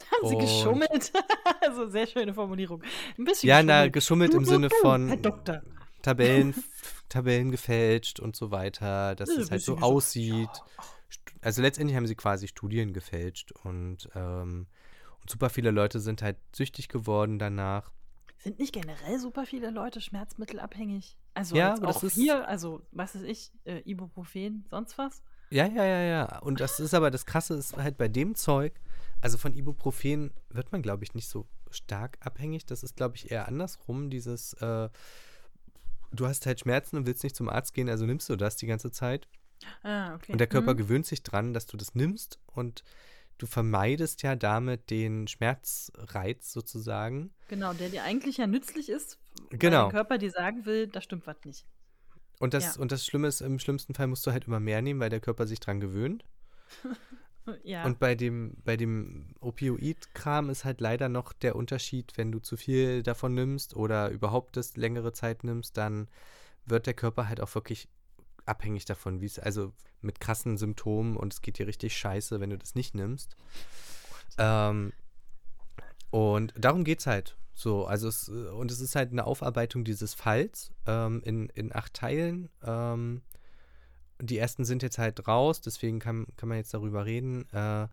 Haben sie geschummelt? also sehr schöne Formulierung. Ein bisschen Ja, na, geschummelt. geschummelt im Sinne Herr von Doktor. Tabellen, Tabellen gefälscht und so weiter, dass Ja, es halt so aussieht. Stu- Also letztendlich haben sie quasi Studien gefälscht und, ähm, und super viele Leute sind halt süchtig geworden danach. Sind nicht generell super viele Leute schmerzmittelabhängig? Also Ja, auch ist- hier, also was weiß ich, äh, Ibuprofen, sonst was? Ja, ja, ja, ja. Und das ist aber das Krasse ist halt bei dem Zeug, also von Ibuprofen wird man, glaube ich, nicht so stark abhängig. Das ist, glaube ich, eher andersrum. Dieses, äh, du hast halt Schmerzen und willst nicht zum Arzt gehen, also nimmst du das die ganze Zeit. Ah, okay. Und der Körper Hm. gewöhnt sich dran, dass du das nimmst und du vermeidest ja damit den Schmerzreiz sozusagen. Genau, der dir eigentlich ja nützlich ist, weil Genau. der Körper dir sagen will, da stimmt was nicht. Und das, Ja. und das Schlimme ist, im schlimmsten Fall musst du halt immer mehr nehmen, weil der Körper sich dran gewöhnt. Ja. Und bei dem, bei dem Opioid-Kram ist halt leider noch der Unterschied, wenn du zu viel davon nimmst oder überhaupt das längere Zeit nimmst, dann wird der Körper halt auch wirklich abhängig davon, wie es, also mit krassen Symptomen und es geht dir richtig scheiße, wenn du das nicht nimmst. Ähm, und darum geht's halt. So, also es, äh, und es ist halt eine Aufarbeitung dieses Falls ähm, in, in acht Teilen. Ähm, die ersten sind jetzt halt raus, deswegen kann, kann man jetzt darüber reden. Äh,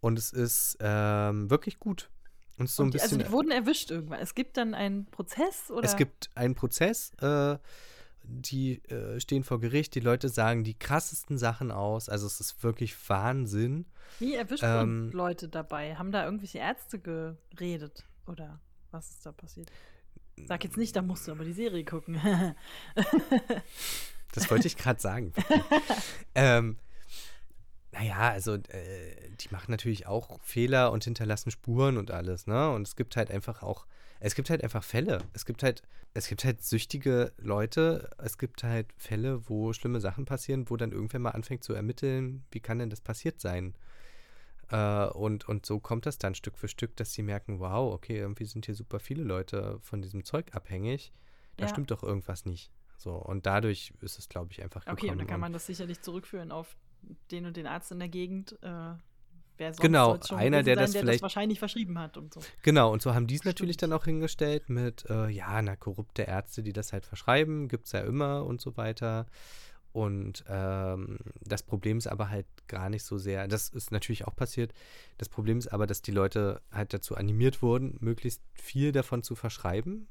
und es ist ähm, wirklich gut. Und es so ein Und die, also bisschen. die wurden erwischt irgendwann. Es gibt dann einen Prozess oder? Es gibt einen Prozess, äh, die äh, stehen vor Gericht, die Leute sagen die krassesten Sachen aus. Also es ist wirklich Wahnsinn. Wie erwischt ähm, man Leute dabei? Haben da irgendwelche Ärzte geredet? Oder was ist da passiert? Sag jetzt nicht, da musst du aber die Serie gucken. Das wollte ich gerade sagen. ähm, naja, also äh, die machen natürlich auch Fehler und hinterlassen Spuren und alles, ne? Und es gibt halt einfach auch, es gibt halt einfach Fälle. Es gibt halt, es gibt halt süchtige Leute, es gibt halt Fälle, wo schlimme Sachen passieren, wo dann irgendwer mal anfängt zu ermitteln, wie kann denn das passiert sein? Äh, und, und so kommt das dann Stück für Stück, dass sie merken, wow, okay, irgendwie sind hier super viele Leute von diesem Zeug abhängig. Da Ja. stimmt doch irgendwas nicht. So, und dadurch ist es, glaube ich, einfach gekommen. okay, und dann kann man das sicherlich zurückführen auf den und den Arzt in der Gegend. Äh, wer sonst Genau, einer, der sein, das der vielleicht- das wahrscheinlich verschrieben hat und so. Genau, und so haben die es natürlich dann auch hingestellt mit, äh, ja, na, korrupte Ärzte, die das halt verschreiben, gibt es ja immer und so weiter. Und ähm, das Problem ist aber halt gar nicht so sehr, das ist natürlich auch passiert, das Problem ist aber, dass die Leute halt dazu animiert wurden, möglichst viel davon zu verschreiben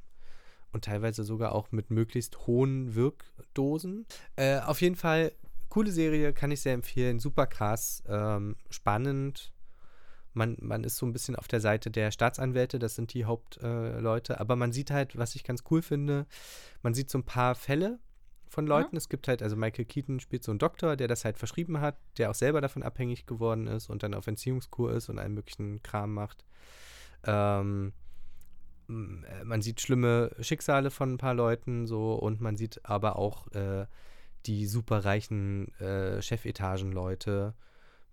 und teilweise sogar auch mit möglichst hohen Wirkdosen. Äh, auf jeden Fall, coole Serie, kann ich sehr empfehlen, super krass, ähm, spannend, man, man ist so ein bisschen auf der Seite der Staatsanwälte, das sind die Hauptleute, äh, aber man sieht halt, was ich ganz cool finde, man sieht so ein paar Fälle von Leuten. Es gibt halt, also Michael Keaton spielt so einen Doktor, der das halt verschrieben hat, der auch selber davon abhängig geworden ist und dann auf Entziehungskur ist und allen möglichen Kram macht. Ähm, äh, man sieht schlimme Schicksale von ein paar Leuten so und man sieht aber auch äh, die superreichen äh, Chefetagenleute,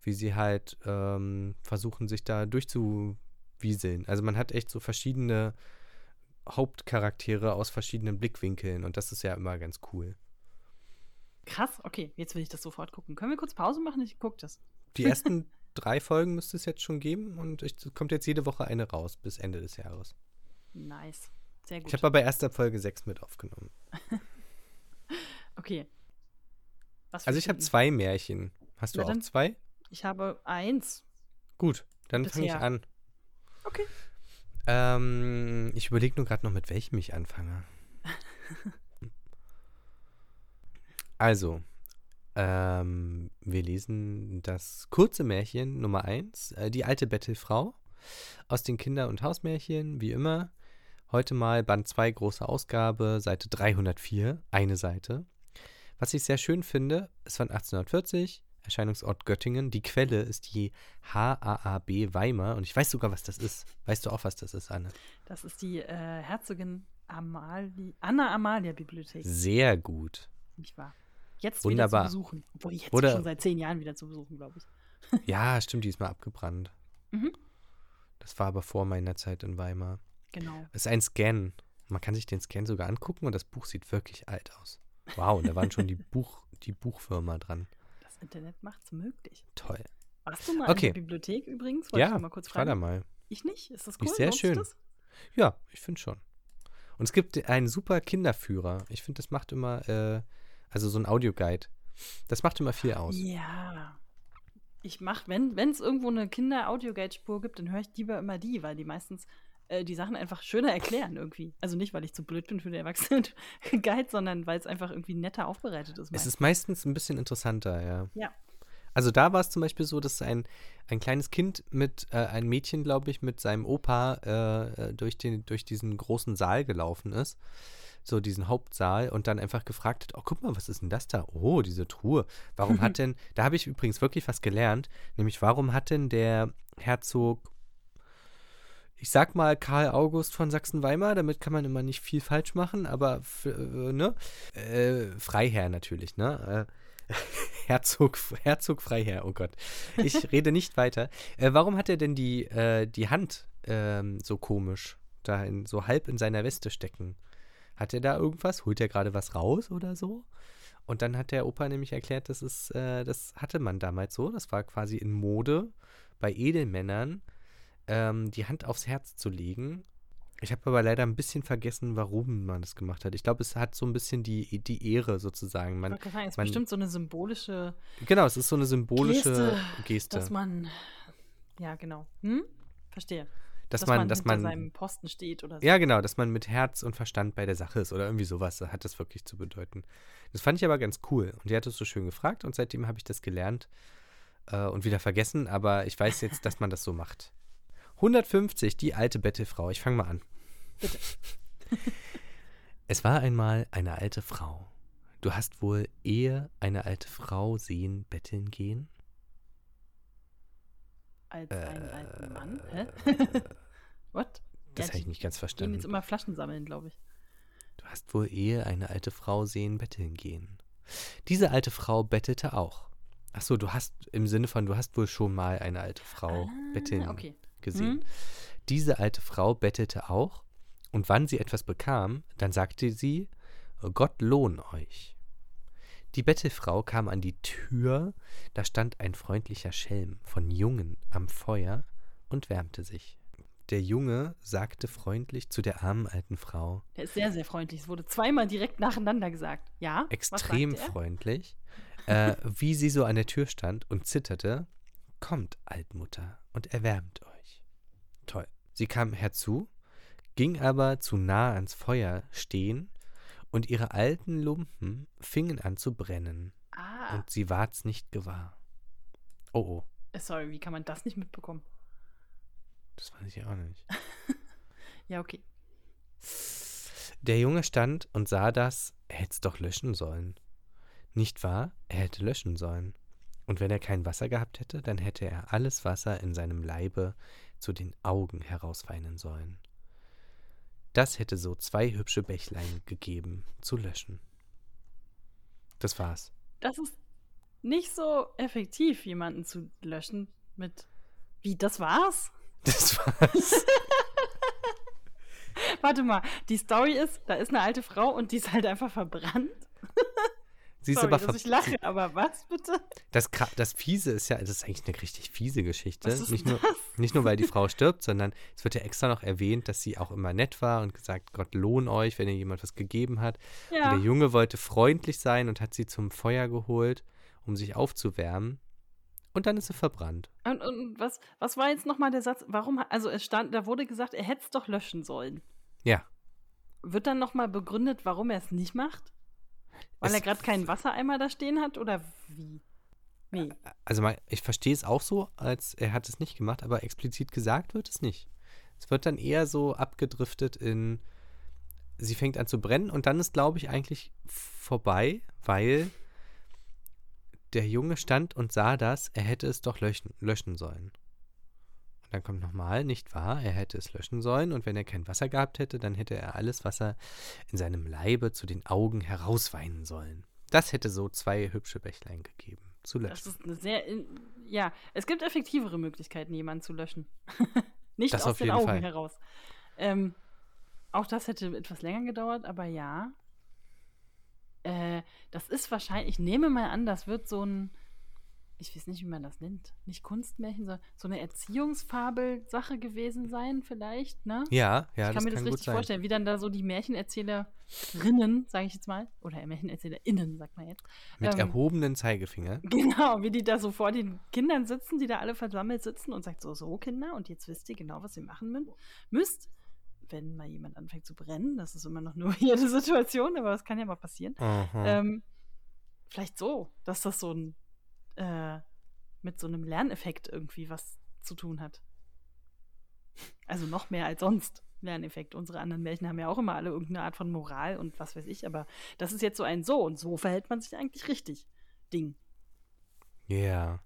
wie sie halt ähm, versuchen, sich da durchzuwieseln. Also man hat echt so verschiedene Hauptcharaktere aus verschiedenen Blickwinkeln und das ist ja immer ganz cool. Krass, okay, jetzt will ich das sofort gucken. Können wir kurz Pause machen? Ich gucke das. Die ersten drei Folgen müsste es jetzt schon geben und es kommt jetzt jede Woche eine raus bis Ende des Jahres. Nice. Sehr gut. Ich habe aber erst ab Folge 6 mit aufgenommen. okay. Also ich habe zwei Märchen. Hast du Na auch dann- zwei? Ich habe eins. Gut, dann fange ich an. Okay. Ähm, ich überlege nur gerade noch, mit welchem ich anfange. also, ähm, wir lesen das kurze Märchen Nummer 1, äh, die alte Bettelfrau aus den Kinder- und Hausmärchen, wie immer. Heute mal Band 2, große Ausgabe, Seite 304, eine Seite. Was ich sehr schön finde, ist von 1840, Erscheinungsort Göttingen. Die Quelle ist die HAAB Weimar und ich weiß sogar, was das ist. Weißt du auch, was das ist, Anne? Das ist die äh, Herzogin Amali Anna Amalia Bibliothek, Sehr gut. nicht wahr? Jetzt Wunderbar. wieder zu besuchen. Obwohl jetzt Wurde- schon seit zehn Jahren wieder zu besuchen, glaube ich. Ja, stimmt, die ist mal abgebrannt. Mhm. Das war aber vor meiner Zeit in Weimar. Genau. Es ist ein Scan. Man kann sich den Scan sogar angucken und das Buch sieht wirklich alt aus. Wow, da waren schon die, Buch, die Buchfirma dran. Das Internet macht's möglich. Toll. Warst du mal Okay. in der Bibliothek übrigens? Wollte ich Ja, noch mal kurz ich war da fragen. mal. Ich nicht? Ist das Ist cool? sehr Lohnt sich schön. Das? Ja, ich finde schon. Und es gibt einen super Kinderführer. Ich finde, das macht immer, äh, also so ein Audioguide. Das macht immer viel aus. Ja. Ich mach, wenn es irgendwo eine Kinder-Audio-Guide-Spur gibt, dann höre ich lieber immer die, weil die meistens äh, die Sachen einfach schöner erklären irgendwie. Also nicht, weil ich zu blöd bin für den Erwachsenen-Guide, sondern weil es einfach irgendwie netter aufbereitet ist. Es meist. ist meistens ein bisschen interessanter, ja. Ja. Also da war es zum Beispiel so, dass ein, ein kleines Kind mit, äh, ein Mädchen, glaube ich, mit seinem Opa äh, äh, durch, den, durch diesen großen Saal gelaufen ist. So diesen Hauptsaal und dann einfach gefragt hat, oh, guck mal, was ist denn das da? Oh, diese Truhe. Warum hat denn, da habe ich übrigens wirklich was gelernt, nämlich warum hat denn der Herzog, ich sag mal Karl August von Sachsen-Weimar, damit kann man immer nicht viel falsch machen, aber, äh, ne? Äh, Freiherr natürlich, ne? Äh, Herzog, Herzog Freiherr, oh Gott. Ich rede nicht weiter. Äh, warum hat er denn die, äh, die Hand ähm, so komisch, da in, so halb in seiner Weste stecken? Hat er da irgendwas? Holt er gerade was raus oder so? Und dann hat der Opa nämlich erklärt, das ist, äh, das hatte man damals so. Das war quasi in Mode bei Edelmännern, ähm, die Hand aufs Herz zu legen. Ich habe aber leider ein bisschen vergessen, warum man das gemacht hat. Ich glaube, es hat so ein bisschen die, die Ehre sozusagen. Ich Man, gerade sagen, es ist man- bestimmt so eine symbolische genau, es ist so eine symbolische Geste, Geste. dass man. Ja, genau. Hm? Verstehe. dass, man, dass hinter man, seinem Posten steht oder so. ja genau, dass man mit Herz und Verstand bei der Sache ist oder irgendwie sowas hat das wirklich zu bedeuten. Das fand ich aber ganz cool und die hat es so schön gefragt und seitdem habe ich das gelernt äh, und wieder vergessen, aber ich weiß jetzt, dass man das so macht. 150, die alte Bettelfrau. Ich fange mal an. Bitte. Es war einmal eine alte Frau. Du hast wohl ehe eine alte Frau sehen betteln gehen? Als einen Äh, alten Mann. Hä? What? Das Ja, habe ich nicht ganz gehen verstanden. jetzt immer Flaschen sammeln, glaube ich. Du hast wohl ehe eine alte Frau sehen betteln gehen. Diese alte Frau bettelte auch. Ach so, du hast im Sinne von, du hast wohl schon mal eine alte Frau betteln Ah, okay. Gesehen. Mhm. Diese alte Frau bettelte auch, und wann sie etwas bekam, dann sagte sie, Gott lohn euch. Die Bettelfrau kam an die Tür, da stand ein freundlicher Schelm von Jungen am Feuer und wärmte sich. Der Junge sagte freundlich zu der armen alten Frau, Der ist sehr, sehr freundlich. Es wurde zweimal direkt nacheinander gesagt. Ja? extrem er? freundlich, äh, wie sie so an der Tür stand und zitterte. Kommt, Altmutter, und erwärmt euch. Toll. Sie kam herzu, ging aber zu nah ans Feuer stehen, und ihre alten Lumpen fingen an zu brennen, Ah, und sie ward's nicht gewahr. Oh, oh, äh, sorry, wie kann man das nicht mitbekommen? das weiß ich auch nicht. Ja, okay. Der Junge stand und sah das, er hätt's doch löschen sollen. Nicht wahr? Er hätte löschen sollen. Und wenn er kein Wasser gehabt hätte, dann hätte er alles Wasser in seinem Leibe zu den Augen herausweinen sollen. Das hätte so zwei hübsche Bächlein gegeben, zu löschen. Das war's. Das ist nicht so effektiv, jemanden zu löschen mit. Wie, das war's? Das war's. Warte mal, die Story ist, da ist eine alte Frau und die ist halt einfach verbrannt. Sie ist Sorry, aber dass ich lache, aber was bitte? das, das Fiese ist ja, das ist eigentlich eine richtig fiese Geschichte. Ist nicht, denn nur, das? nicht nur, weil die Frau stirbt, sondern es wird ja extra noch erwähnt, dass sie auch immer nett war und gesagt, Gott lohn euch, wenn ihr jemand was gegeben hat. Und Ja. der Junge wollte freundlich sein und hat sie zum Feuer geholt, um sich aufzuwärmen. Und dann ist sie verbrannt. Und, und was, was war jetzt nochmal der Satz? Warum, also es stand, da wurde gesagt, er hätte es doch löschen sollen. Ja. Wird dann nochmal begründet, warum er es nicht macht? Weil er gerade keinen Wassereimer da stehen hat oder wie? Nee. Also mal, ich verstehe es auch so, als er hat es nicht gemacht, aber explizit gesagt wird es nicht. Es wird dann eher so abgedriftet in, sie fängt an zu brennen und dann ist, glaube ich, eigentlich vorbei, weil der Junge stand und sah das, er hätte es doch löschen, löschen sollen. Und dann kommt nochmal, nicht wahr, er hätte es löschen sollen und wenn er kein Wasser gehabt hätte, dann hätte er alles Wasser in seinem Leibe zu den Augen herausweinen sollen. Das hätte so zwei hübsche Bächlein gegeben. Zu löschen. Das ist eine sehr. Ja, es gibt effektivere Möglichkeiten, jemanden zu löschen. Nicht Das aus den Augen Fall. heraus. Ähm, auch das hätte etwas länger gedauert, aber ja. Äh, das ist wahrscheinlich, ich nehme mal an, das wird so ein, ich weiß nicht, wie man das nennt, nicht Kunstmärchen, sondern so eine Erziehungsfabel-Sache gewesen sein, vielleicht, ne? Ja, ja, ich kann das mir kann das gut richtig vorstellen, wie dann da so die Märchenerzählerinnen, sage ich jetzt mal, oder Märchenerzählerinnen, sagt man jetzt, Mit ähm, erhobenen Zeigefinger. Genau, wie die da so vor den Kindern sitzen, die da alle versammelt sitzen und sagt so, so Kinder, und jetzt wisst ihr genau, was ihr machen mü- müsst, wenn mal jemand anfängt zu brennen. Das ist immer noch nur jede Situation, aber das kann ja mal passieren. Ähm, vielleicht so, dass das so ein äh, mit so einem Lerneffekt irgendwie was zu tun hat. Also noch mehr als sonst. Lerneffekt. Unsere anderen Märchen haben ja auch immer alle irgendeine Art von Moral und was weiß ich, aber das ist jetzt so ein so und so verhält man sich eigentlich richtig. Ding. Ja.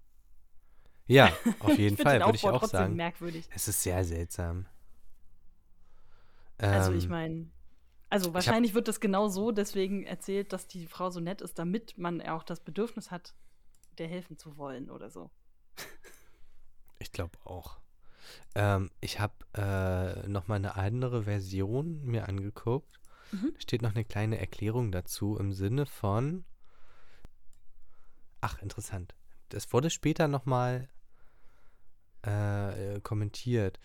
Ja, auf jeden ich Fall, würde ich auch sagen. merkwürdig. Es ist sehr seltsam. Also ich Ähm, meine, also wahrscheinlich wird das genau so deswegen erzählt, dass die Frau so nett ist, damit man auch das Bedürfnis hat, der helfen zu wollen oder so. Ich glaube auch. Ähm, ich habe äh, noch mal eine andere Version mir angeguckt. Mhm. Da steht noch eine kleine Erklärung dazu im Sinne von. Ach, interessant. Das wurde später noch mal äh, kommentiert.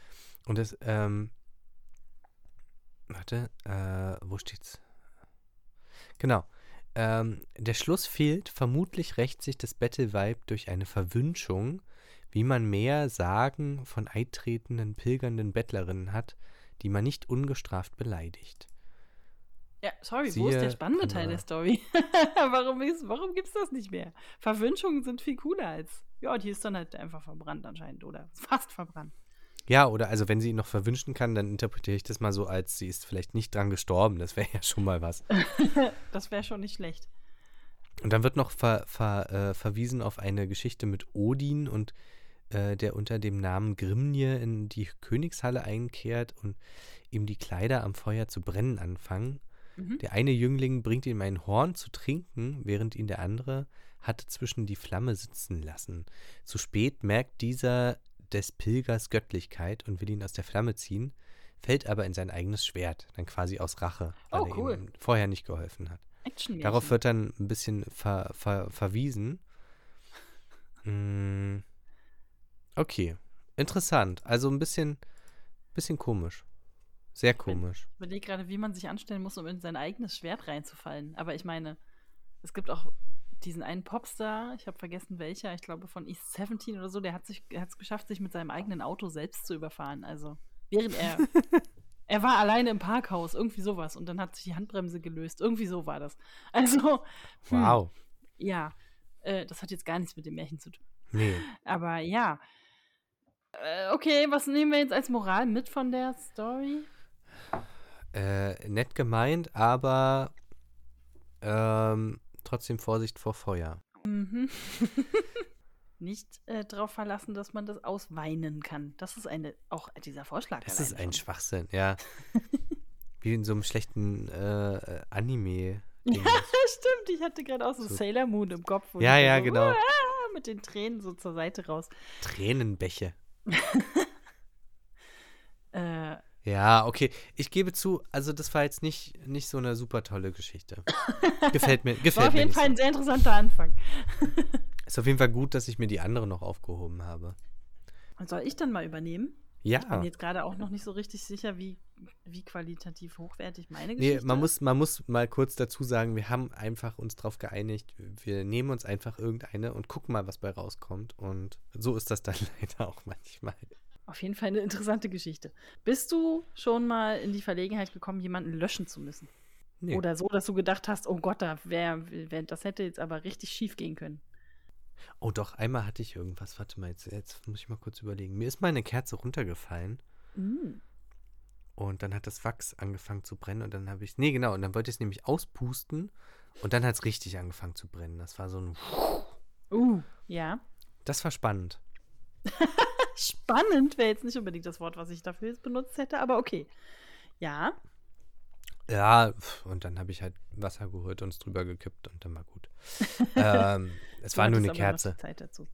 Und das, ähm, warte, äh, wo steht's? Genau. Ähm, der Schluss fehlt. Vermutlich rächt sich das Battle-Vibe durch eine Verwünschung, wie man mehr Sagen von eintretenden, pilgernden Bettlerinnen hat, die man nicht ungestraft beleidigt. Ja, sorry, wo ist der Siehe spannende Teil der Story? warum ist, warum gibt's das nicht mehr? Verwünschungen sind viel cooler als. Ja, die ist dann halt einfach verbrannt anscheinend oder fast verbrannt. Ja, oder also wenn sie ihn noch verwünschen kann, dann interpretiere ich das mal so, als sie ist vielleicht nicht dran gestorben. Das wäre ja schon mal was. das wäre schon nicht schlecht. Und dann wird noch ver, ver, äh, verwiesen auf eine Geschichte mit Odin und äh, der unter dem Namen Grimnir in die Königshalle einkehrt und ihm die Kleider am Feuer zu brennen anfangen. Mhm. Der eine Jüngling bringt ihm ein Horn zu trinken, während ihn der andere hatte zwischen die Flamme sitzen lassen. Zu spät merkt dieser des Pilgers Göttlichkeit und will ihn aus der Flamme ziehen, fällt aber in sein eigenes Schwert, dann quasi aus Rache, weil Oh, er cool. ihm vorher nicht geholfen hat. Darauf wird dann ein bisschen ver, ver, verwiesen. Mm, Okay, interessant. Also ein bisschen, bisschen komisch. Sehr komisch. Ich überlege gerade, wie man sich anstellen muss, um in sein eigenes Schwert reinzufallen. Aber ich meine, es gibt auch diesen einen Popstar, ich habe vergessen welcher, ich glaube von East 17 oder so, der hat es geschafft, sich mit seinem eigenen Auto selbst zu überfahren. Also, während er. er war alleine im Parkhaus, irgendwie sowas. Und dann hat sich die Handbremse gelöst. Irgendwie so war das. Also, hm, Wow. ja. Äh, das hat jetzt gar nichts mit dem Märchen zu tun. Nee. Aber ja. Äh, okay, was nehmen wir jetzt als Moral mit von der Story? Äh, nett gemeint, aber ähm, trotzdem Vorsicht vor Feuer. Mhm. Nicht äh, darauf verlassen, dass man das ausweinen kann. Das ist eine, auch dieser Vorschlag. Das ist ein schon. Schwachsinn, ja. Wie in so einem schlechten äh, Anime. Ja, stimmt. Ich hatte gerade auch so, So- Sailor Moon im Kopf. wo Ja, ja, so, genau. "Uah", mit den Tränen so zur Seite raus. Tränenbäche. Ja, okay. Ich gebe zu, also das war jetzt nicht, nicht so eine super tolle Geschichte. gefällt mir, gefällt War auf mir jeden Fall so. ein sehr interessanter Anfang. Ist auf jeden Fall gut, dass ich mir die andere noch aufgehoben habe. Soll ich dann mal übernehmen? Ich Ja. bin jetzt gerade auch noch nicht so richtig sicher, wie, wie qualitativ hochwertig meine Nee, Geschichte man ist. muss, man muss mal kurz dazu sagen, wir haben einfach uns darauf geeinigt, wir nehmen uns einfach irgendeine und gucken mal, was bei rauskommt. Und so ist das dann leider auch manchmal. Auf jeden Fall eine interessante Geschichte. Bist du schon mal in die Verlegenheit gekommen, jemanden löschen zu müssen? Nee. Oder so, dass du gedacht hast, oh Gott, da wär, wär, das hätte jetzt aber richtig schief gehen können. Oh doch, einmal hatte ich irgendwas. Warte mal, jetzt, jetzt muss ich mal kurz überlegen. Mir ist mal eine Kerze runtergefallen Mm. und dann hat das Wachs angefangen zu brennen und dann habe ich, nee genau, und dann wollte ich es nämlich auspusten und dann hat es richtig angefangen zu brennen. Das war so ein, Uh, ja. das war spannend. Spannend wäre jetzt nicht unbedingt das Wort, was ich dafür jetzt benutzt hätte, aber okay. Ja, Ja, und dann habe ich halt Wasser geholt und es drüber gekippt und dann war gut. ähm, es war nur eine Kerze. Zeit dazu.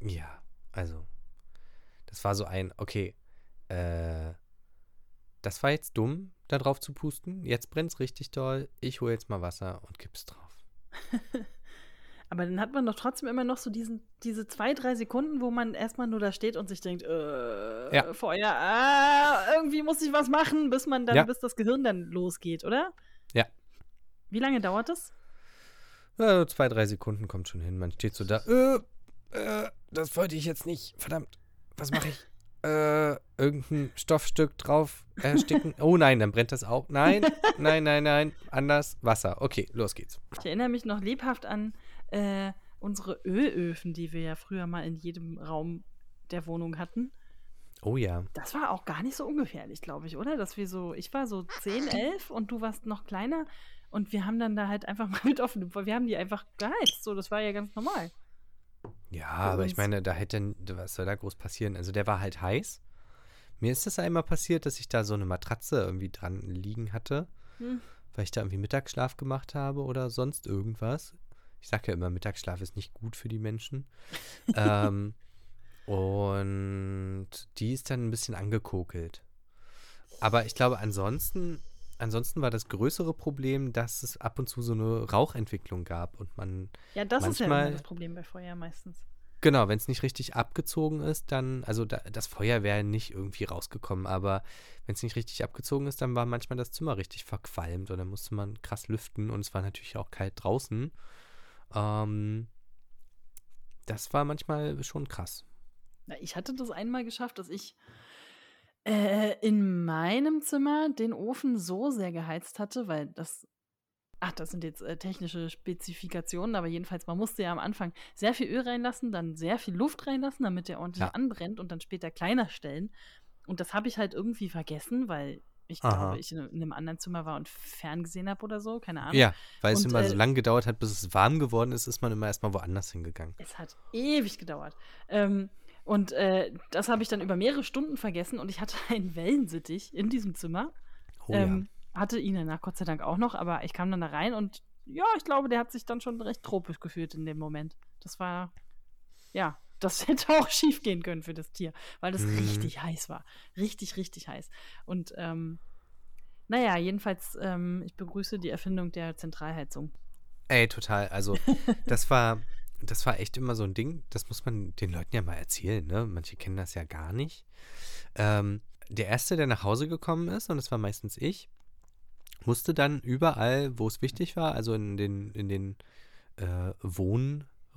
Ja, also, das war so ein, okay, äh, das war jetzt dumm, da drauf zu pusten. Jetzt brennt es richtig doll. Ich hole jetzt mal Wasser und kipp's drauf. Aber dann hat man doch trotzdem immer noch so diesen, diese zwei, drei Sekunden, wo man erstmal nur da steht und sich denkt, äh, Ja. Feuer, ah, irgendwie muss ich was machen, bis man dann, Ja. bis das Gehirn dann losgeht, oder? Ja. Wie lange dauert das? Ja, zwei, drei Sekunden kommt schon hin. Man steht so da, äh, äh, das wollte ich jetzt nicht. Verdammt, was mache ich? äh, irgendein Stoffstück drauf ersticken. Oh nein, dann brennt das auch. Nein, nein, nein, nein. Anders. Wasser. Okay, los geht's. Ich erinnere mich noch lebhaft an äh, unsere Ölöfen, die wir ja früher mal in jedem Raum der Wohnung hatten. Oh ja. Das war auch gar nicht so ungefährlich, glaube ich, oder? Dass wir so, ich war so 10, 11 und du warst noch kleiner und wir haben dann da halt einfach mal mit Feuer, wir haben die einfach geheizt, so, das war ja ganz normal. Ja, aber ich meine, da hätte, was soll da groß passieren? Also der war halt heiß. Mir ist das einmal passiert, dass ich da so eine Matratze irgendwie dran liegen hatte, Hm. weil ich da irgendwie Mittagsschlaf gemacht habe oder sonst irgendwas. Ich sage ja immer, Mittagsschlaf ist nicht gut für die Menschen. ähm, und die ist dann ein bisschen angekokelt. Aber ich glaube, ansonsten, ansonsten war das größere Problem, dass es ab und zu so eine Rauchentwicklung gab und man Ja, das ist ja immer Manchmal- das Problem bei Feuer meistens. Genau, wenn es nicht richtig abgezogen ist, dann, also da, das Feuer wäre nicht irgendwie rausgekommen, aber wenn es nicht richtig abgezogen ist, dann war manchmal das Zimmer richtig verqualmt und dann musste man krass lüften und es war natürlich auch kalt draußen. Ähm, das war manchmal schon krass. Ich hatte das einmal geschafft, dass ich äh, in meinem Zimmer den Ofen so sehr geheizt hatte, weil das. Ach, das sind jetzt äh, technische Spezifikationen, aber jedenfalls, man musste ja am Anfang sehr viel Öl reinlassen, dann sehr viel Luft reinlassen, damit der ordentlich Ja. anbrennt und dann später kleiner stellen. Und das habe ich halt irgendwie vergessen, weil ich Aha. glaube, ich in, in einem anderen Zimmer war und ferngesehen habe oder so, keine Ahnung. Ja, weil es Und, immer so äh, lange gedauert hat, bis es warm geworden ist, ist man immer erstmal woanders hingegangen. Es hat ewig gedauert. Ähm, und äh, das habe ich dann über mehrere Stunden vergessen und ich hatte einen Wellensittich in diesem Zimmer. Oh ähm, Hatte ihn danach Gott sei Dank auch noch, aber ich kam dann da rein und ja, ich glaube, der hat sich dann schon recht tropisch gefühlt in dem Moment. Das war, ja, das hätte auch schief gehen können für das Tier, weil das Mhm. richtig heiß war. Richtig, richtig heiß. Und ähm, naja, jedenfalls, ähm, ich begrüße die Erfindung der Zentralheizung. Ey, total. Also, das war, das war echt immer so ein Ding, das muss man den Leuten ja mal erzählen, ne? Manche kennen das ja gar nicht. Ähm, der Erste, der nach Hause gekommen ist, und das war meistens ich, musste dann überall, wo es wichtig war, also in den, in den äh,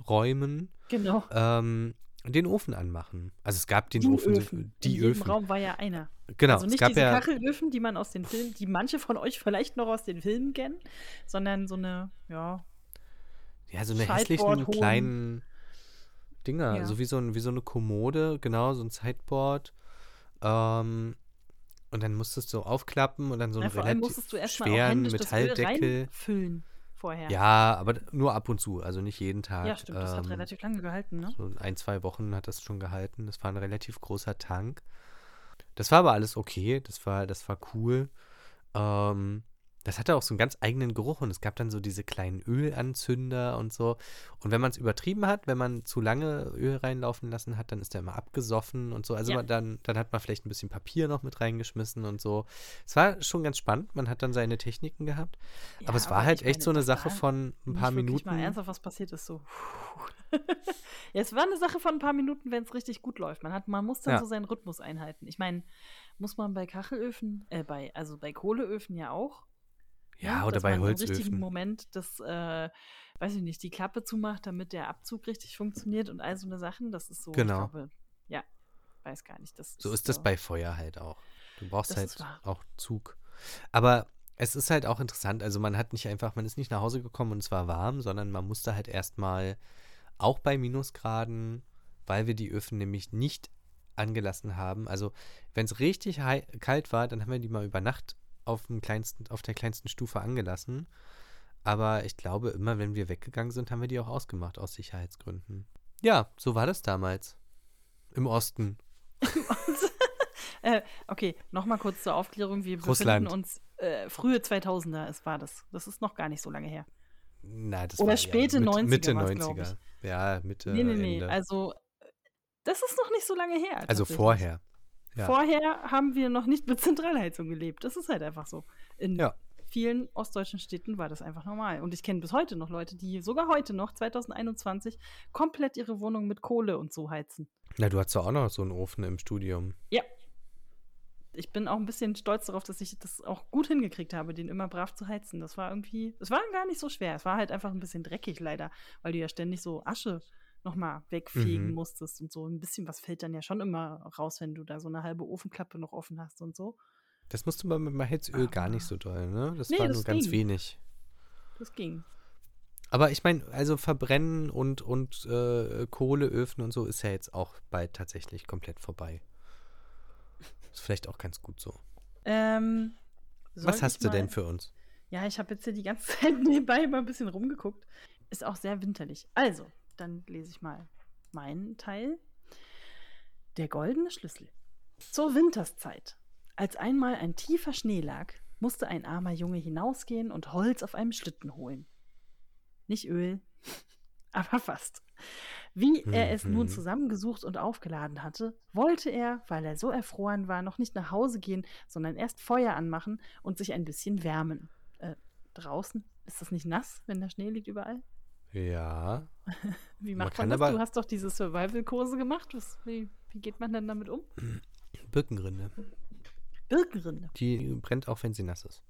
Wohnräumen, Genau. ähm, den Ofen anmachen. Also es gab den Die Ofen, Öfen. die in Öfen. Raum war ja einer. Genau, also es nicht gab diese ja, Kachelöfen, die man aus den Filmen, die manche von euch vielleicht noch aus den Filmen kennen, sondern so eine, ja, ja so eine hässlichen kleinen Dinger, Ja. so wie so, ein, wie so eine Kommode, genau, so ein Sideboard. Ähm, und dann musstest du aufklappen und dann so vor allem relativ musstest du erstmal auch schweren händisch das Öl Metalldeckel. reinfüllen vorher. Ja, aber nur ab und zu, also nicht jeden Tag. Ja, stimmt, das hat Ähm, relativ lange gehalten, ne? So ein, zwei Wochen hat das schon gehalten. Das war ein relativ großer Tank. Das war aber alles okay. Das war, das war cool. Ähm, das hatte auch so einen ganz eigenen Geruch und es gab dann so diese kleinen Ölanzünder und so. Und wenn man es übertrieben hat, wenn man zu lange Öl reinlaufen lassen hat, dann ist der immer abgesoffen und so. Also Ja. man, dann, dann hat man vielleicht ein bisschen Papier noch mit reingeschmissen und so. Es war schon ganz spannend. Man hat dann seine Techniken gehabt. Ja, aber es war halt ich echt meine, so eine Sache von ein paar Minuten. mal ernsthaft was passiert ist, so. ja, es war eine Sache von ein paar Minuten, wenn es richtig gut läuft. Man, hat, man muss dann Ja. so seinen Rhythmus einhalten. Ich meine, muss man bei Kachelöfen, äh, bei, also bei Kohleöfen ja auch. Ja, ne, oder dass bei man Im richtigen Holzöfen. Moment das, äh, weiß ich nicht, die Klappe zumacht, damit der Abzug richtig funktioniert und all so eine Sachen. Das ist so, Genau. ich glaube, ja, weiß gar nicht. Das So ist das bei Feuer halt auch. Du brauchst Das halt ist auch Zug. Aber es ist halt auch interessant. Also man hat nicht einfach, man ist nicht nach Hause gekommen und es war warm, sondern man musste halt erstmal auch bei Minusgraden, weil wir die Öfen nämlich nicht angelassen haben. Also wenn es richtig kalt war, dann haben wir die mal über Nacht auf, dem kleinsten, auf der kleinsten Stufe angelassen. Aber ich glaube, immer wenn wir weggegangen sind, haben wir die auch ausgemacht aus Sicherheitsgründen. Ja, so war das damals. Im Osten. äh, okay, nochmal kurz zur Aufklärung. Wir Russland. befinden uns äh, frühe 2000er, es war das. Das ist noch gar nicht so lange her. Na, das Oder war späte mit, 90er Mitte war's, glaub 90er. Ja, Mitte, nee, nee, nee. Ende. Also, äh, das ist noch nicht so lange her. also vorher. Ja. Vorher haben wir noch nicht mit Zentralheizung gelebt. Das ist halt einfach so. In Ja. vielen ostdeutschen Städten war das einfach normal. Und ich kenne bis heute noch Leute, die sogar heute noch, 2021, komplett ihre Wohnung mit Kohle und so heizen. Na, du hast doch auch noch so einen Ofen im Studium. Ich bin auch ein bisschen stolz darauf, dass ich das auch gut hingekriegt habe, den immer brav zu heizen. Das war irgendwie, es war gar nicht so schwer. Es war halt einfach ein bisschen dreckig leider, weil du ja ständig so Asche nochmal wegfegen Mhm. musstest und so. Ein bisschen was fällt dann ja schon immer raus, wenn du da so eine halbe Ofenklappe noch offen hast und so. Das musste man mit Heizöl gar nicht so doll, ne? Das Nee, war das nur ganz ging. wenig. Das ging. Aber ich meine, also Verbrennen und, und äh, Kohleöfen und so ist ja jetzt auch bald tatsächlich komplett vorbei. Ist vielleicht auch ganz gut so. Ähm, Was hast du denn für uns? Ja, ich habe jetzt hier die ganze Zeit nebenbei mal ein bisschen rumgeguckt. Ist auch sehr winterlich. Also, dann lese ich mal meinen Teil. Der goldene Schlüssel. Zur Winterszeit. Als einmal ein tiefer Schnee lag, musste ein armer Junge hinausgehen und Holz auf einem Schlitten holen. Nicht Öl, aber fast. Wie er es nun Mhm. zusammengesucht und aufgeladen hatte, wollte er, weil er so erfroren war, noch nicht nach Hause gehen, sondern erst Feuer anmachen und sich ein bisschen wärmen. Äh, draußen? Ist das nicht nass, wenn der Schnee liegt überall? Ja. Wie Man macht kann man, das? Du hast doch diese Survival-Kurse gemacht. Was, wie, wie geht man denn damit um? Birkenrinde. Birkenrinde. Die brennt auch, wenn sie nass ist.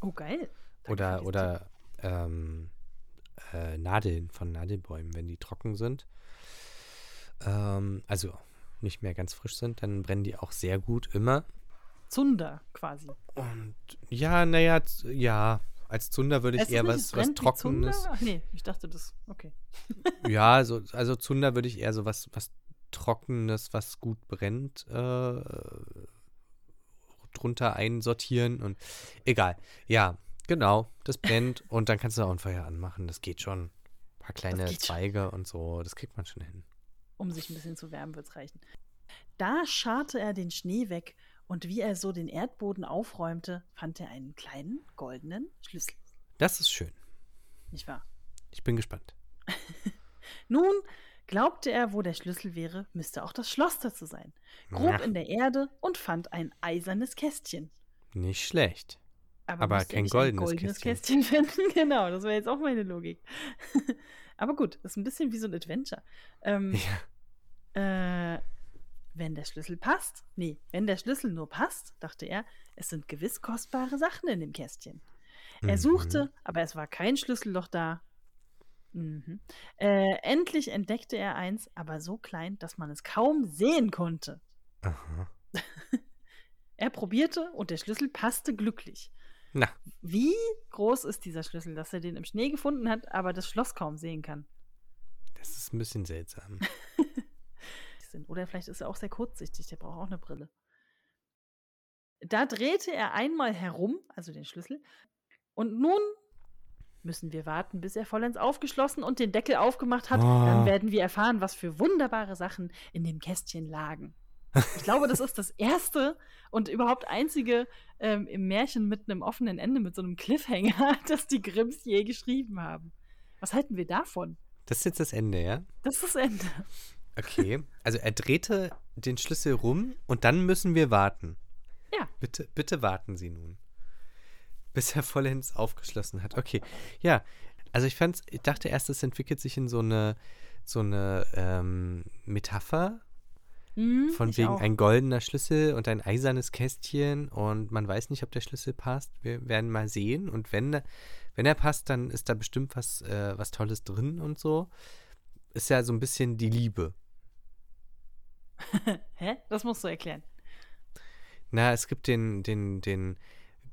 Oh, geil. Danke Oder, oder ähm, äh, Nadeln von Nadelbäumen, wenn die trocken sind. Ähm, also nicht mehr ganz frisch sind, dann brennen die auch sehr gut immer. Zunder quasi. Und ja, naja, ja, als Zunder würde ich das eher was, es was Trockenes. Ach nee, ich dachte das. Okay. Ja, so, also Zunder würde ich eher so was, was Trockenes, was gut brennt, äh, drunter einsortieren und egal. Ja, genau, das brennt und dann kannst du auch ein Feuer anmachen. Das geht schon. Ein paar kleine geht schon. Zweige und so, das kriegt man schon hin. Um sich ein bisschen zu wärmen, wird's reichen. Da scharrte er den Schnee weg und wie er so den Erdboden aufräumte, fand er einen kleinen goldenen Schlüssel. Das ist schön. Nicht wahr? Ich bin gespannt. Nun glaubte er, wo der Schlüssel wäre, müsste auch das Schloss dazu sein. Grub Ja. in der Erde und fand ein eisernes Kästchen. Nicht schlecht. Aber musste er kein goldenes ein goldenes Kästchen. Kästchen finden. genau, das wäre jetzt auch meine Logik. Aber gut, ist ein bisschen wie so ein Adventure. Ähm, äh, wenn der Schlüssel passt, nee, wenn der Schlüssel nur passt, dachte er, es sind gewiss kostbare Sachen in dem Kästchen. Er Mhm. suchte, aber es war kein Schlüsselloch da. Mhm. Äh, endlich entdeckte er eins, aber so klein, dass man es kaum sehen konnte. Aha. Er probierte und der Schlüssel passte glücklich. Na, Wie groß ist dieser Schlüssel, dass er den im Schnee gefunden hat, aber das Schloss kaum sehen kann? das ist ein bisschen seltsam. Oder vielleicht ist er auch sehr kurzsichtig, der braucht auch eine Brille. Da drehte er einmal herum, also den Schlüssel, und nun müssen wir warten, bis er vollends aufgeschlossen und den Deckel aufgemacht hat. Oh. Dann werden wir erfahren, was für wunderbare Sachen in dem Kästchen lagen. Ich glaube, das ist das erste und überhaupt einzige ähm, im Märchen mit einem offenen Ende, mit so einem Cliffhanger, das die Grimms je geschrieben haben. Was halten wir davon? Das ist jetzt das Ende, ja? Das ist das Ende. Okay. Also er drehte den Schlüssel rum und dann müssen wir warten. Ja. Bitte, bitte warten Sie nun. Bis er vollends aufgeschlossen hat. Okay. Ja. Also ich fand's, ich dachte erst, es entwickelt sich in so eine, so eine ähm, Metapher. Hm, Von wegen auch. ein goldener Schlüssel und ein eisernes Kästchen und man weiß nicht, ob der Schlüssel passt. Wir werden mal sehen. Und wenn, wenn er passt, dann ist da bestimmt was, äh, was Tolles drin und so. Ist ja so ein bisschen die Liebe. Hä? Das musst du erklären. Na, es gibt den, den, den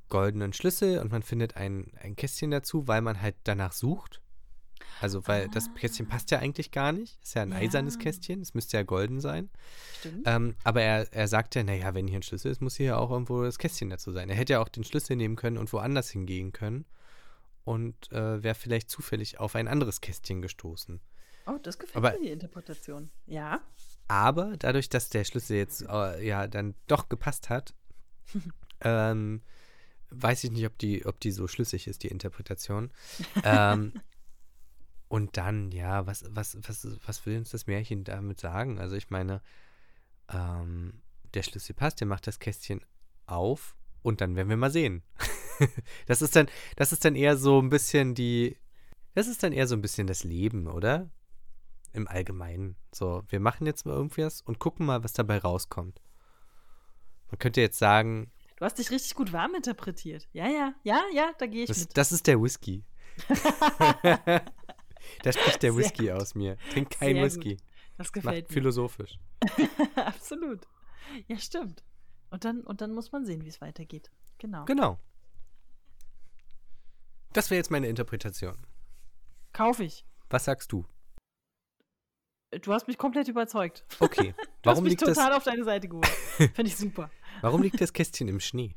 goldenen Schlüssel und man findet ein, ein Kästchen dazu, weil man halt danach sucht. Also, weil das Kästchen passt ja eigentlich gar nicht. Ist ja ein Ja. eisernes Kästchen. Es müsste ja golden sein. Stimmt. Ähm, aber er, er sagt ja, naja, wenn hier ein Schlüssel ist, muss hier ja auch irgendwo das Kästchen dazu sein. Er hätte ja auch den Schlüssel nehmen können und woanders hingehen können und äh, wäre vielleicht zufällig auf ein anderes Kästchen gestoßen. Oh, das gefällt aber- mir, die Interpretation. Ja. Aber dadurch, dass der Schlüssel jetzt äh, ja dann doch gepasst hat, ähm, weiß ich nicht, ob die, ob die so schlüssig ist, die Interpretation. ähm, und dann, ja, was, was, was, was will uns das Märchen damit sagen? Also ich meine, ähm, der Schlüssel passt, der macht das Kästchen auf und dann werden wir mal sehen. das ist dann, das ist dann eher so ein bisschen die, das ist dann eher so ein bisschen das Leben, oder? Im Allgemeinen. So, wir machen jetzt mal irgendwas und gucken mal, was dabei rauskommt. Man könnte jetzt sagen, Du hast dich richtig gut warm interpretiert. Ja, ja, ja, ja, da gehe ich das, mit. das ist der Whisky. da spricht der Sehr Whisky gut. aus mir. Trink kein Sehr Whisky. Das Macht gefällt mir. philosophisch. Absolut. Ja, stimmt. Und dann, und dann muss man sehen, wie es weitergeht. Genau. Genau. Das wäre jetzt meine Interpretation. Kauf ich. Was sagst du? Du hast mich komplett überzeugt. Okay. Du Warum hast mich liegt, das, total auf deine Seite geholt. Finde ich super. warum liegt das Kästchen im Schnee?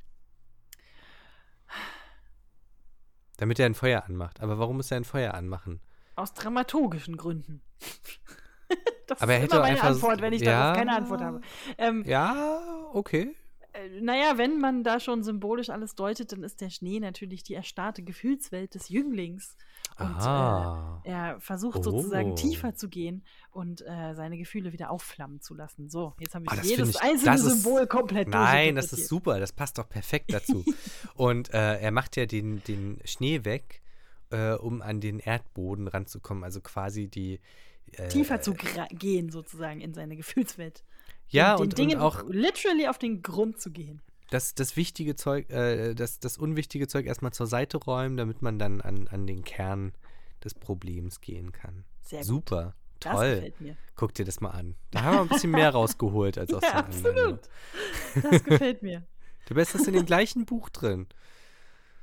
Damit er ein Feuer anmacht. Aber warum muss er ein Feuer anmachen? Aus dramaturgischen Gründen. das Aber er ist hätte immer auch meine einfach- Antwort, wenn ich ja. darauf keine Antwort habe. Ähm, Ja, okay. Äh, naja, wenn man da schon symbolisch alles deutet, dann ist der Schnee natürlich die erstarrte Gefühlswelt des Jünglings. Und äh, er versucht sozusagen Oh. tiefer zu gehen und äh, seine Gefühle wieder aufflammen zu lassen. So, jetzt habe ich Ah, das jedes ich- einzelne ist- Symbol komplett Nein, das ist super. Das passt doch perfekt dazu. Und äh, er macht ja den, den Schnee weg, äh, um an den Erdboden ranzukommen. Also quasi die. Äh, Tiefer zu gehen, sozusagen, in seine Gefühlswelt. Ja, den, und, den Dingen und auch literally auf den Grund zu gehen. das, das wichtige Zeug, äh, das, das unwichtige Zeug erstmal zur Seite räumen, damit man dann an, an den Kern des Problems gehen kann. Sehr gut. Super. Das Toll. gefällt mir. Guck dir das mal an. Da haben wir ein bisschen mehr rausgeholt als aus Ja, den anderen. ne? absolut. Das gefällt mir. Du bist das in dem gleichen Buch drin.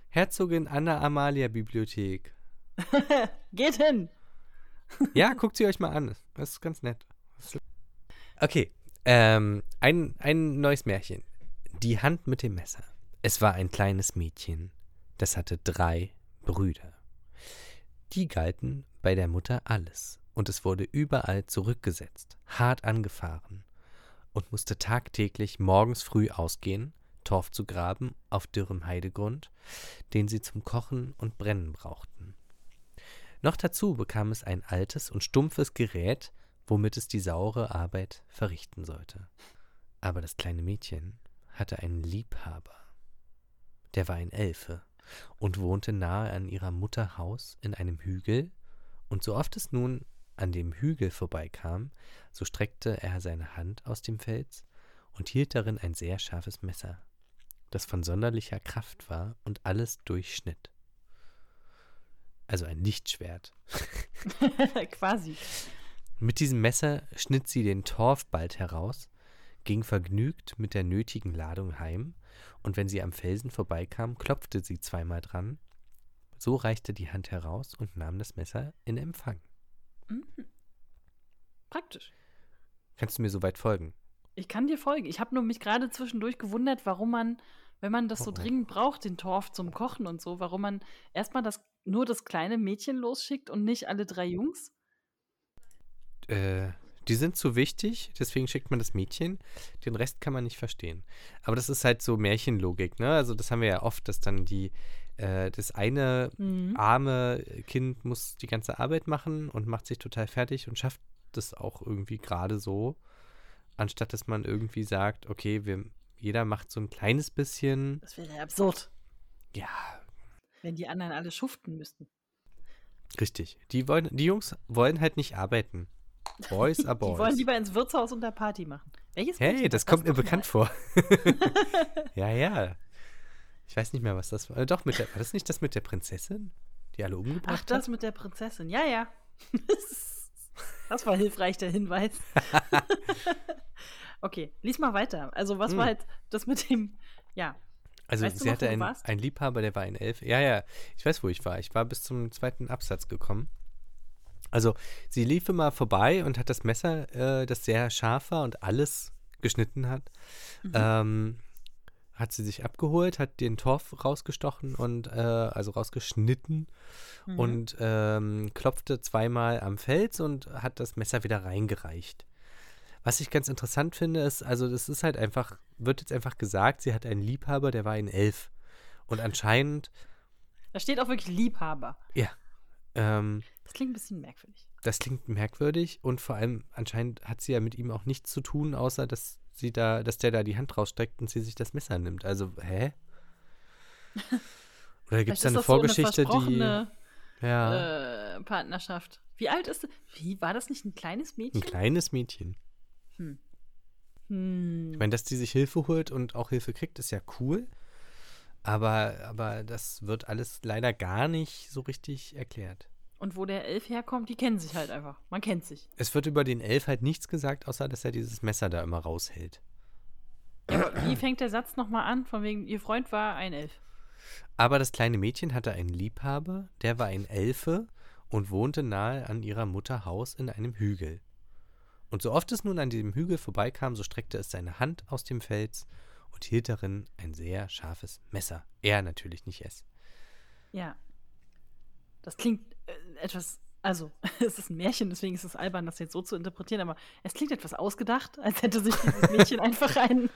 Herzogin Anna Amalia Bibliothek. Geht hin. Ja, guckt sie euch mal an. Das ist ganz nett. Okay, ähm, ein, ein neues Märchen. Die Hand mit dem Messer. Es war ein kleines Mädchen, das hatte drei Brüder. Die galten bei der Mutter alles, und es wurde überall zurückgesetzt, hart angefahren, und musste tagtäglich morgens früh ausgehen, Torf zu graben auf dürrem Heidegrund, den sie zum Kochen und Brennen brauchten. Noch dazu bekam es ein altes und stumpfes Gerät, womit es die saure Arbeit verrichten sollte. Aber das kleine Mädchen hatte einen Liebhaber. Der war ein Elfe und wohnte nahe an ihrer Mutter Haus in einem Hügel, und so oft es nun an dem Hügel vorbeikam, so streckte er seine Hand aus dem Fels und hielt darin ein sehr scharfes Messer, das von sonderlicher Kraft war und alles durchschnitt. Also ein Lichtschwert. Quasi. Mit diesem Messer schnitt sie den Torf bald heraus, ging vergnügt mit der nötigen Ladung heim, und wenn sie am Felsen vorbeikam, klopfte sie zweimal dran. So reichte die Hand heraus und nahm das Messer in Empfang. Mhm. Praktisch. Kannst du mir soweit folgen? Ich kann dir folgen. Ich habe nur mich gerade zwischendurch gewundert, warum man, wenn man das so Oh, dringend braucht, den Torf zum Kochen und so, warum man erstmal das, nur das kleine Mädchen losschickt und nicht alle drei Jungs. Äh, Die sind zu wichtig, deswegen schickt man das Mädchen. Den Rest kann man nicht verstehen. Aber das ist halt so Märchenlogik, ne? Also das haben wir ja oft, dass dann die, äh, das eine Mhm. arme Kind muss die ganze Arbeit machen und macht sich total fertig und schafft das auch irgendwie gerade so, anstatt dass man irgendwie sagt, okay, wir, jeder macht so ein kleines bisschen. Das wäre ja absurd, Ja, wenn die anderen alle schuften müssten. richtig. Die wollen, die Jungs wollen halt nicht arbeiten. Boys are Die wollen Boys. lieber ins Wirtshaus und da Party machen. Welches Hey, das kommt mir bekannt vor. ja, ja. Ich weiß nicht mehr, was das war. Äh, Doch, mit der, war das nicht das mit der Prinzessin, die alle umgebracht Ach, das hat? mit der Prinzessin. Ja, ja. Das war hilfreich, der Hinweis. okay, lies mal weiter. Also, was Hm. war halt das mit dem. Ja, Also Weißt sie noch, hatte einen, einen Liebhaber, der war ein Elf. Ja, ja, ich weiß, wo ich war. Ich war bis zum zweiten Absatz gekommen. Also sie lief immer vorbei und hat das Messer, äh, das sehr scharf war und alles geschnitten hat, Mhm. ähm, hat sie sich abgeholt, hat den Torf rausgestochen und äh, also rausgeschnitten Mhm. und ähm, klopfte zweimal am Fels und hat das Messer wieder reingereicht. Was ich ganz interessant finde, ist, also das ist halt einfach, wird jetzt einfach gesagt, sie hat einen Liebhaber, der war ein Elf. Und anscheinend, da steht auch wirklich Liebhaber. ja, ähm, Das klingt ein bisschen merkwürdig. das klingt merkwürdig und vor allem anscheinend hat sie ja mit ihm auch nichts zu tun, außer dass sie da, dass der da die Hand rausstreckt und sie sich das Messer nimmt. Also, hä? Oder gibt es da eine das so Vorgeschichte, die. Ja, äh, Partnerschaft. Wie alt ist Wie war das nicht ein kleines ein Mädchen? kleines Mädchen. Hm. Hm. Ich meine, dass die sich Hilfe holt und auch Hilfe kriegt, ist ja cool. Aber, aber das wird alles leider gar nicht so richtig erklärt. Und wo der Elf herkommt, die kennen sich halt einfach. Man kennt sich. Es wird über den Elf halt nichts gesagt, außer dass er dieses Messer da immer raushält. Ja, wie fängt der Satz nochmal an? Von wegen, ihr Freund war ein Elf. Aber das kleine Mädchen hatte einen Liebhaber, der war ein Elfe und wohnte nahe an ihrer Mutter Haus in einem Hügel. Und so oft es nun an diesem Hügel vorbeikam, so streckte es seine Hand aus dem Fels und hielt darin ein sehr scharfes Messer. Er natürlich nicht es. Ja. Das klingt etwas. Also, es ist ein Märchen, deswegen ist es albern, das jetzt so zu interpretieren, aber es klingt etwas ausgedacht, als hätte sich dieses Mädchen einfach einen,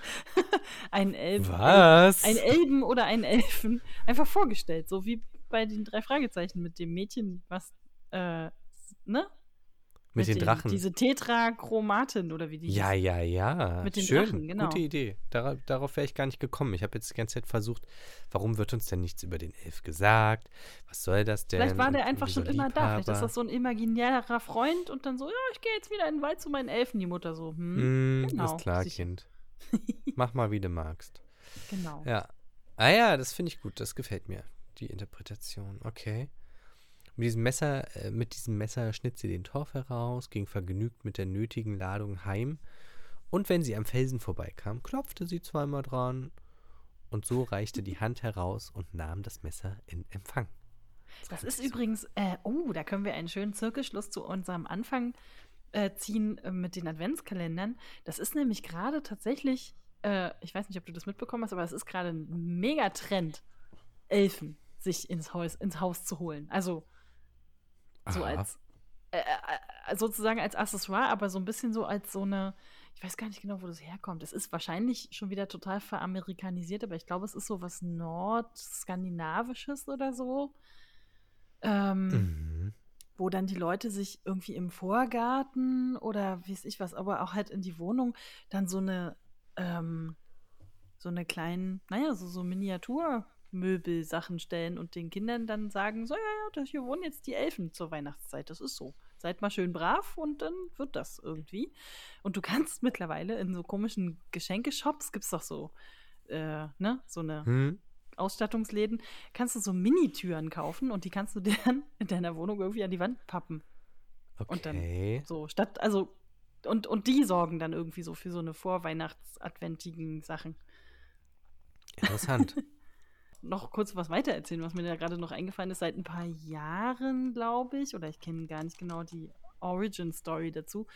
einen Elfen. Was? Ein Elben oder einen Elfen einfach vorgestellt. So wie bei den drei Fragezeichen mit dem Mädchen, was, äh, ne? Mit den Drachen. Diese Tetrachromatin oder wie die Ja, hieß. ja, ja. Mit den Schön. Drachen, genau. Gute Idee. Dara darauf wäre ich gar nicht gekommen. Ich habe jetzt die ganze Zeit versucht, warum wird uns denn nichts über den Elf gesagt? Was soll das denn? Vielleicht war Und der einfach wieso schon immer da. Vielleicht ist das so ein imaginärer Freund und dann so, ja, ich gehe jetzt wieder in den Wald zu meinen Elfen, die Mutter so. Hm, Mm, genau, ist klar. Kind. Mach mal, wie du magst. genau. Ja. Ah ja, das finde ich gut. Das gefällt mir. Die Interpretation. Okay. Mit diesem Messer, äh, mit diesem Messer schnitt sie den Torf heraus, ging vergnügt mit der nötigen Ladung heim. Und wenn sie am Felsen vorbeikam, klopfte sie zweimal dran. Und so reichte die Hand heraus und nahm das Messer in Empfang. Das ist übrigens, äh, oh, da können wir einen schönen Zirkelschluss zu unserem Anfang äh, ziehen äh, mit den Adventskalendern. Das ist nämlich gerade tatsächlich, äh, ich weiß nicht, ob du das mitbekommen hast, aber es ist gerade ein Megatrend, Elfen sich ins Haus, ins Haus zu holen. Also so Aha. als äh, äh, sozusagen als Accessoire, aber so ein bisschen so als so eine, ich weiß gar nicht genau, wo das herkommt. Es ist wahrscheinlich schon wieder total veramerikanisiert, aber ich glaube, es ist so was Nordskandinavisches oder so. Ähm, Mhm. wo dann die Leute sich irgendwie im Vorgarten oder wie weiß ich was, aber auch halt in die Wohnung dann so eine, ähm, so eine kleinen, naja, so, so Miniaturmöbelsachen stellen und den Kindern dann sagen, so, ja, ja, das hier wohnen jetzt die Elfen zur Weihnachtszeit, das ist so. Seid mal schön brav und dann wird das irgendwie. Und du kannst mittlerweile in so komischen Geschenkeshops, gibt's doch so, äh, ne, so eine Hm? Ausstattungsläden, kannst du so Minitüren kaufen und die kannst du dir dann in deiner Wohnung irgendwie an die Wand pappen. Und dann Okay. So, statt, also, und, und die sorgen dann irgendwie so für so eine vorweihnachtsadventigen Sachen. Interessant. Noch kurz was weiter erzählen, was mir da gerade noch eingefallen ist. Seit ein paar Jahren, glaube ich, oder ich kenne gar nicht genau die Origin-Story dazu,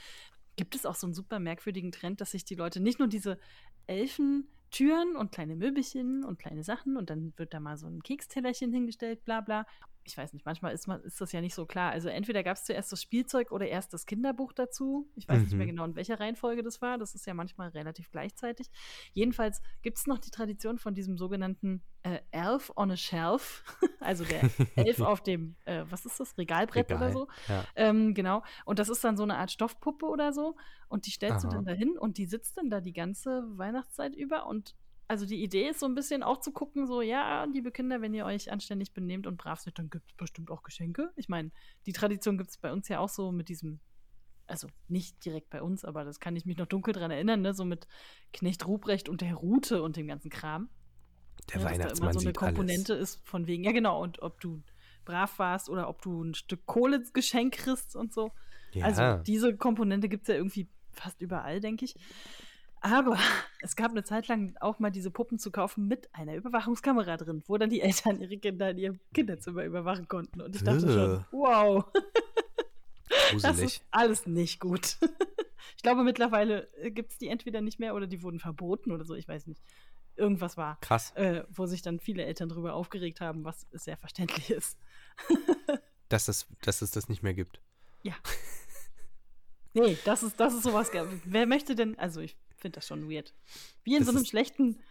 gibt es auch so einen super merkwürdigen Trend, dass sich die Leute nicht nur diese Elfentüren und kleine Möbelchen und kleine Sachen und dann wird da mal so ein Kekstellerchen hingestellt, bla bla. Ich weiß nicht, manchmal ist, man, ist das ja nicht so klar. Also entweder gab es zuerst das Spielzeug oder erst das Kinderbuch dazu. Ich weiß mhm. nicht mehr mhm. genau, in welcher Reihenfolge das war. Das ist ja manchmal relativ gleichzeitig. Jedenfalls gibt es noch die Tradition von diesem sogenannten äh, Elf on a Shelf. also der Elf auf dem, äh, was ist das, Regalbrett Regal, oder so. Ja. Ähm, genau. Und das ist dann so eine Art Stoffpuppe oder so. Und die stellst Aha. du dann dahin und die sitzt dann da die ganze Weihnachtszeit über und also die Idee ist so ein bisschen auch zu gucken, so, ja, liebe Kinder, wenn ihr euch anständig benehmt und brav seid, dann gibt es bestimmt auch Geschenke. Ich meine, die Tradition gibt es bei uns ja auch so mit diesem, also nicht direkt bei uns, aber das kann ich mich noch dunkel dran erinnern, ne? So mit Knecht Ruprecht und der Rute und dem ganzen Kram. Der ja, Weihnachtsmann dass da immer so eine Komponente alles. ist von wegen, ja genau, und ob du brav warst oder ob du ein Stück Kohle Geschenk kriegst und so. Ja. Also diese Komponente gibt es ja irgendwie fast überall, denke ich. Aber es gab eine Zeit lang auch mal diese Puppen zu kaufen mit einer Überwachungskamera drin, wo dann die Eltern ihre Kinder in ihrem Kinderzimmer überwachen konnten. Und ich dachte schon, wow. Das ist alles nicht gut. Ich glaube, mittlerweile äh, gibt es die entweder nicht mehr oder die wurden verboten oder so, ich weiß nicht. Irgendwas war. Krass. Äh, wo sich dann viele Eltern darüber aufgeregt haben, was sehr verständlich ist. dass, es, dass es das nicht mehr gibt. Ja. Nee, das ist, das ist sowas. Wer möchte denn, also ich finde das schon weird. Wie in das so einem schlechten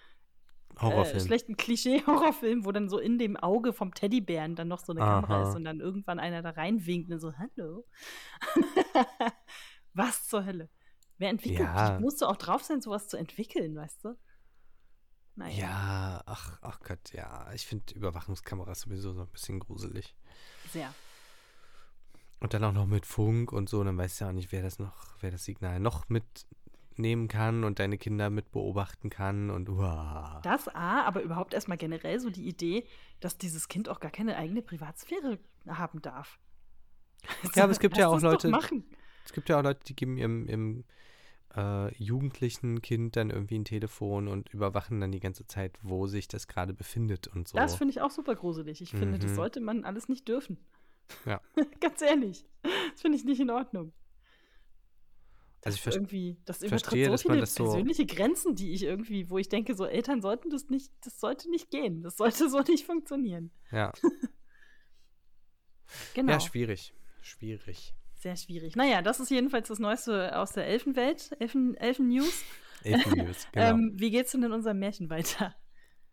Horrorfilm. Äh, schlechten Klischee-Horrorfilm, wo dann so in dem Auge vom Teddybären dann noch so eine Aha. Kamera ist und dann irgendwann einer da reinwinkt und so, hallo. Was zur Hölle? Wer entwickelt? Ja. Musst du auch drauf sein, sowas zu entwickeln, weißt du? Naja. Ja, ach, ach Gott, ja. Ich finde Überwachungskameras sowieso so ein bisschen gruselig. Sehr. Und dann auch noch mit Funk und so, dann weißt du ja auch nicht, wer das noch, wer das Signal noch mit nehmen kann und deine Kinder mit beobachten kann und uah. Das A, aber überhaupt erstmal generell so die Idee, dass dieses Kind auch gar keine eigene Privatsphäre haben darf. Ja, aber es gibt ja auch Leute. Es gibt ja auch Leute, die geben ihrem, ihrem äh, jugendlichen Kind dann irgendwie ein Telefon und überwachen dann die ganze Zeit, wo sich das gerade befindet und so. Das finde ich auch super gruselig. Ich mhm. finde, das mhm. sollte man alles nicht dürfen. Ja. Ganz ehrlich. Das finde ich nicht in Ordnung. Also ich irgendwie, das verstehe, so viele das persönliche so Grenzen, die ich irgendwie, wo ich denke, so Eltern sollten das nicht, das sollte nicht gehen, das sollte so nicht funktionieren. Ja. genau. Ja, schwierig, schwierig. Sehr schwierig. Naja, das ist jedenfalls das Neueste aus der Elfenwelt, Elfen, Elfen-News. Elfen-News, genau. ähm, wie geht's denn in unserem Märchen weiter?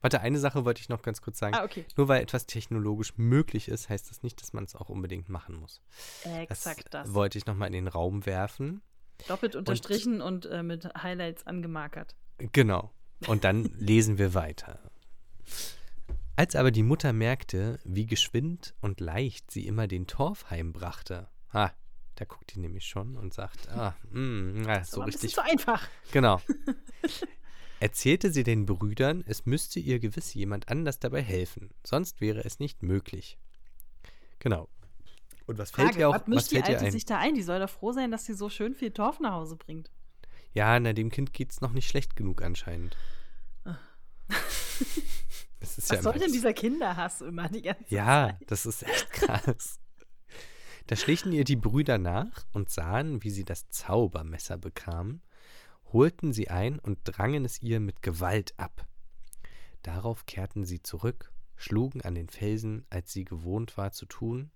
Warte, eine Sache wollte ich noch ganz kurz sagen. Ah, okay. Nur weil etwas technologisch möglich ist, heißt das nicht, dass man es auch unbedingt machen muss. Exakt das. das. Wollte ich nochmal in den Raum werfen. Doppelt unterstrichen und, und äh, mit Highlights angemarkert. Genau. Und dann lesen wir weiter. Als aber die Mutter merkte, wie geschwind und leicht sie immer den Torf heimbrachte, ah, da guckt die nämlich schon und sagt, ah, mh, mm, ah, so richtig. So einfach. Genau. Erzählte sie den Brüdern, es müsste ihr gewiss jemand anders dabei helfen, sonst wäre es nicht möglich. Genau. Und was fällt ihr auch was, was fällt die Alte ein? sich da ein? Die soll doch froh sein, dass sie so schön viel Torf nach Hause bringt. Ja, na, dem Kind geht's noch nicht schlecht genug anscheinend. das ist was ja soll denn dieser Kinderhass immer die ganze ja, Zeit? Ja, das ist echt krass. da schlichen ihr die Brüder nach und sahen, wie sie das Zaubermesser bekamen, holten sie ein und drangen es ihr mit Gewalt ab. Darauf kehrten sie zurück, schlugen an den Felsen, als sie gewohnt war zu tun,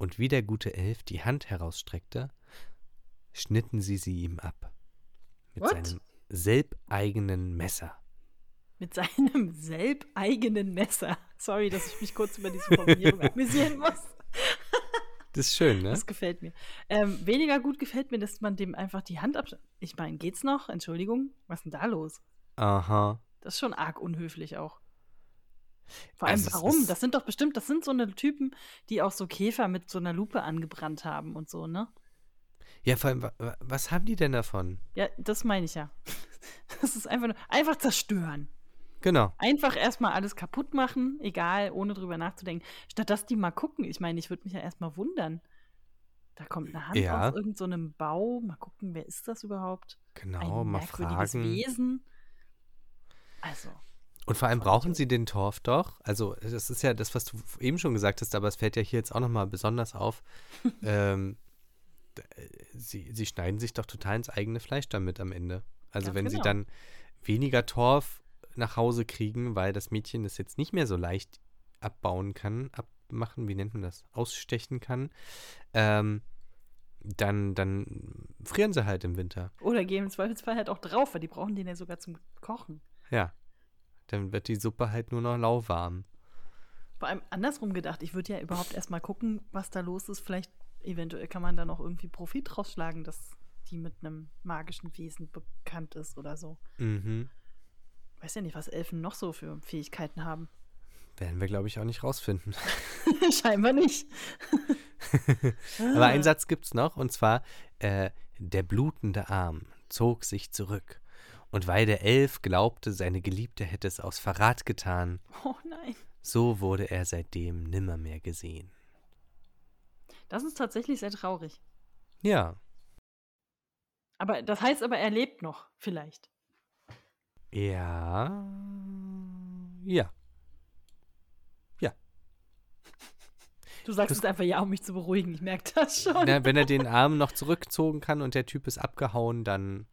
und wie der gute Elf die Hand herausstreckte, schnitten sie sie ihm ab. Mit What? seinem selbeigenen Messer. Mit seinem selbeigenen Messer. Sorry, dass ich mich kurz über diese Formulierung amüsieren muss. Das ist schön, ne? Das gefällt mir. Ähm, weniger gut gefällt mir, dass man dem einfach die Hand abschneidet. Ich meine, geht's noch? Entschuldigung, was ist denn da los? Aha. Das ist schon arg unhöflich auch. Vor allem, also warum? Das sind doch bestimmt, das sind so eine Typen, die auch so Käfer mit so einer Lupe angebrannt haben und so, ne? Ja, vor allem, was haben die denn davon? Ja, das meine ich ja. Das ist einfach nur, einfach zerstören. Genau. Einfach erstmal alles kaputt machen, egal, ohne drüber nachzudenken. Statt dass die mal gucken. Ich meine, ich würde mich ja erstmal wundern. Da kommt eine Hand ja. aus irgendeinem so Bau. Mal gucken, wer ist das überhaupt? Genau, Ein mal fragen. Wesen. Also. Und vor allem brauchen sie den Torf doch. Also, das ist ja das, was du eben schon gesagt hast, aber es fällt ja hier jetzt auch nochmal besonders auf. ähm, sie, sie schneiden sich doch total ins eigene Fleisch damit am Ende. Also, Ganz wenn genau. sie dann weniger Torf nach Hause kriegen, weil das Mädchen das jetzt nicht mehr so leicht abbauen kann, ab, machen, wie nennt man das, ausstechen kann, ähm, dann, dann frieren sie halt im Winter. Oder gehen im Zweifelsfall halt auch drauf, weil die brauchen den ja sogar zum Kochen. Ja. Dann wird die Suppe halt nur noch lauwarm. Vor allem andersrum gedacht, ich würde ja überhaupt erstmal gucken, was da los ist. Vielleicht, eventuell kann man da noch irgendwie Profit rausschlagen, dass die mit einem magischen Wesen bekannt ist oder so. Mhm. Weiß ja nicht, was Elfen noch so für Fähigkeiten haben. Werden wir, glaube ich, auch nicht rausfinden. Scheinbar nicht. Aber einen Satz gibt es noch, und zwar, äh, der blutende Arm zog sich zurück. Und weil der Elf glaubte, seine Geliebte hätte es aus Verrat getan, Oh nein. so wurde er seitdem nimmermehr gesehen. Das ist tatsächlich sehr traurig. Ja, Aber das heißt aber, er lebt noch, vielleicht. ja, ja. Du sagst Das- es einfach ja, um mich zu beruhigen. Ich merke das schon. Na, wenn er den Arm noch zurückzogen kann und der Typ ist abgehauen, dann.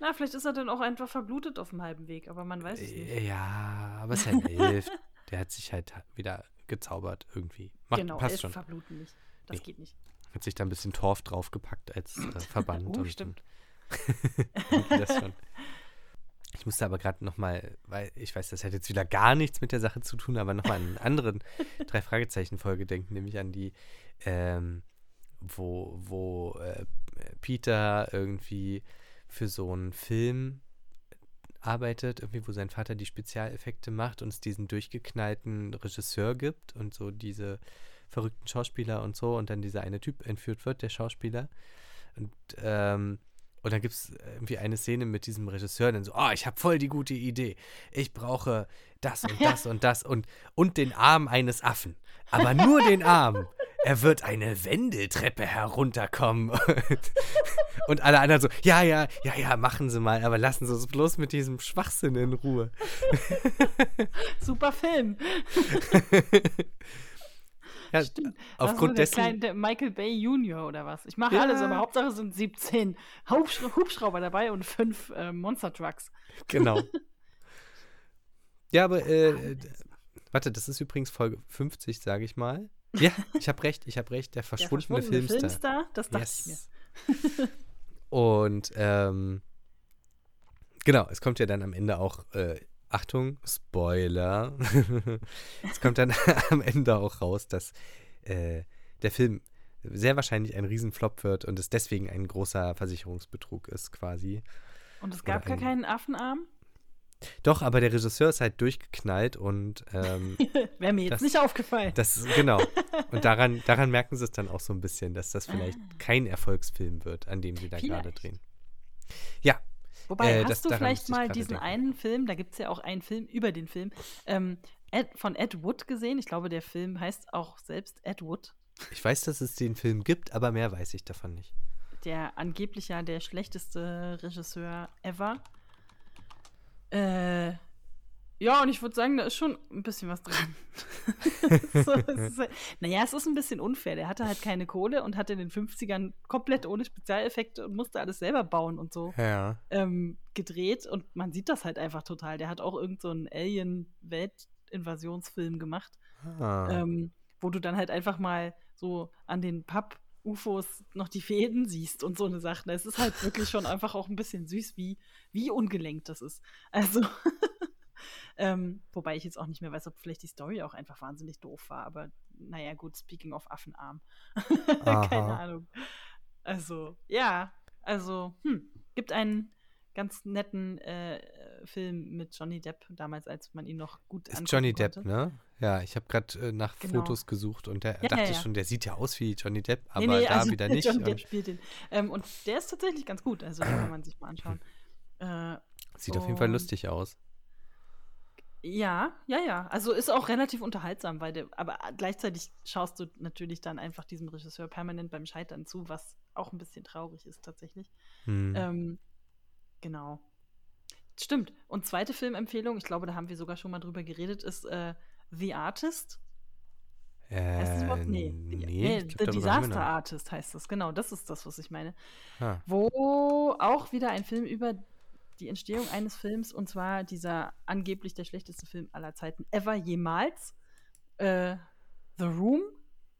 Na, vielleicht ist er dann auch einfach verblutet auf dem halben Weg, aber man weiß es nicht. Äh, Ja, aber es ein Elf. Der hat sich halt wieder gezaubert irgendwie. Macht, genau, passt schon. verbluten nicht. Das Nee. geht nicht. Hat sich da ein bisschen Torf draufgepackt als äh, Verband. Oh, und stimmt. schon. Ich musste aber gerade nochmal, weil ich weiß, das hat jetzt wieder gar nichts mit der Sache zu tun, aber nochmal an einen anderen Drei-Fragezeichen-Folge denken, nämlich an die, ähm, wo, wo äh, Peter irgendwie für so einen Film arbeitet, irgendwie, wo sein Vater die Spezialeffekte macht und es diesen durchgeknallten Regisseur gibt und so diese verrückten Schauspieler und so und dann dieser eine Typ entführt wird, der Schauspieler. Und, ähm, und dann gibt es irgendwie eine Szene mit diesem Regisseur, dann so, oh, ich habe voll die gute Idee. Ich brauche das und Ja. das und das und, und den Arm eines Affen. Aber nur den Arm. Er wird eine Wendeltreppe herunterkommen. Und alle anderen so, ja, ja, ja, ja, machen Sie mal, aber lassen Sie uns bloß mit diesem Schwachsinn in Ruhe. Super Film. Ja, Stimmt. aufgrund so dessen. kleine, der Michael Bay Junior oder was? Ich mache Ja. alles, aber Hauptsache sind 17 Hubsch Hubschrauber dabei und fünf äh, Monster Trucks. Genau. Ja, aber, äh, warte, das ist übrigens Folge 50, sage ich mal. Ja, ich habe recht, ich habe recht, der Der verschwundene, verschwundene Filmstar. Filmstar, das dachte ich mir. Yes. Und ähm, genau, es kommt ja dann am Ende auch, äh, Achtung, Spoiler. es kommt dann am Ende auch raus, dass äh, der Film sehr wahrscheinlich ein Riesenflop wird und es deswegen ein großer Versicherungsbetrug ist, quasi. Und es gab gar ein- keinen Affenarm? Doch, aber der Regisseur ist halt durchgeknallt und ähm, Wäre mir jetzt Das- nicht aufgefallen. das genau. Und daran, daran merken sie es dann auch so ein bisschen, dass das vielleicht Ah. kein Erfolgsfilm wird, an dem sie da gerade drehen. Ja, Wobei, äh, hast das- du vielleicht mal diesen denken. einen Film, da gibt es ja auch einen Film über den Film, ähm, Ed, von Ed Wood gesehen? Ich glaube, der Film heißt auch selbst Ed Wood, ich weiß, dass es den Film gibt, aber mehr weiß ich davon nicht. der angeblich ja der schlechteste Regisseur ever. Äh, ja, und ich würde sagen, da ist schon ein bisschen was dran. so, es halt- naja, es ist ein bisschen unfair. Der hatte halt keine Kohle und hatte in den 50ern komplett ohne Spezialeffekte und musste alles selber bauen und so. Ja. ähm, gedreht und man sieht das halt einfach total. Der hat auch irgend so Alien-Weltinvasionsfilm gemacht, Ah. ähm, wo du dann halt einfach mal so an den Papp-UFOs noch die Fäden siehst und so eine Sache. Es ist halt wirklich schon einfach auch ein bisschen süß, wie, wie ungelenkt das ist. Also, ähm, wobei ich jetzt auch nicht mehr weiß, ob vielleicht die Story auch einfach wahnsinnig doof war, aber naja, gut, speaking of Affenarm. Keine. Ahnung. Also, ja, also, hm, gibt einen ganz netten äh, Film mit Johnny Depp, damals, als man ihn noch gut Ist Johnny Depp, konnte. ne? Ja, ich habe gerade äh, nach Genau. Fotos gesucht und der Ja, dachte ja, ja. schon, der sieht ja aus wie Johnny Depp, aber Nee, nee, da also wieder nicht. Johnny Depp spielt den. Ähm, und der ist tatsächlich ganz gut, also kann man sich mal anschauen. Äh, sieht auf jeden Fall lustig aus. Ja, ja, ja. Also ist auch relativ unterhaltsam, weil der, aber gleichzeitig schaust du natürlich dann einfach diesem Regisseur permanent beim Scheitern zu, was auch ein bisschen traurig ist tatsächlich. Hm. Ähm, genau. Stimmt. Und zweite Filmempfehlung, ich glaube, da haben wir sogar schon mal drüber geredet, ist äh, The Artist. Heißt das äh, überhaupt? Nee. nee, nee ich glaub, The Disaster Artist heißt das. Genau, das ist das, was ich meine. Ah. Wo auch wieder ein Film über die Entstehung eines Films, und zwar dieser angeblich der schlechteste Film aller Zeiten ever jemals, äh, The Room.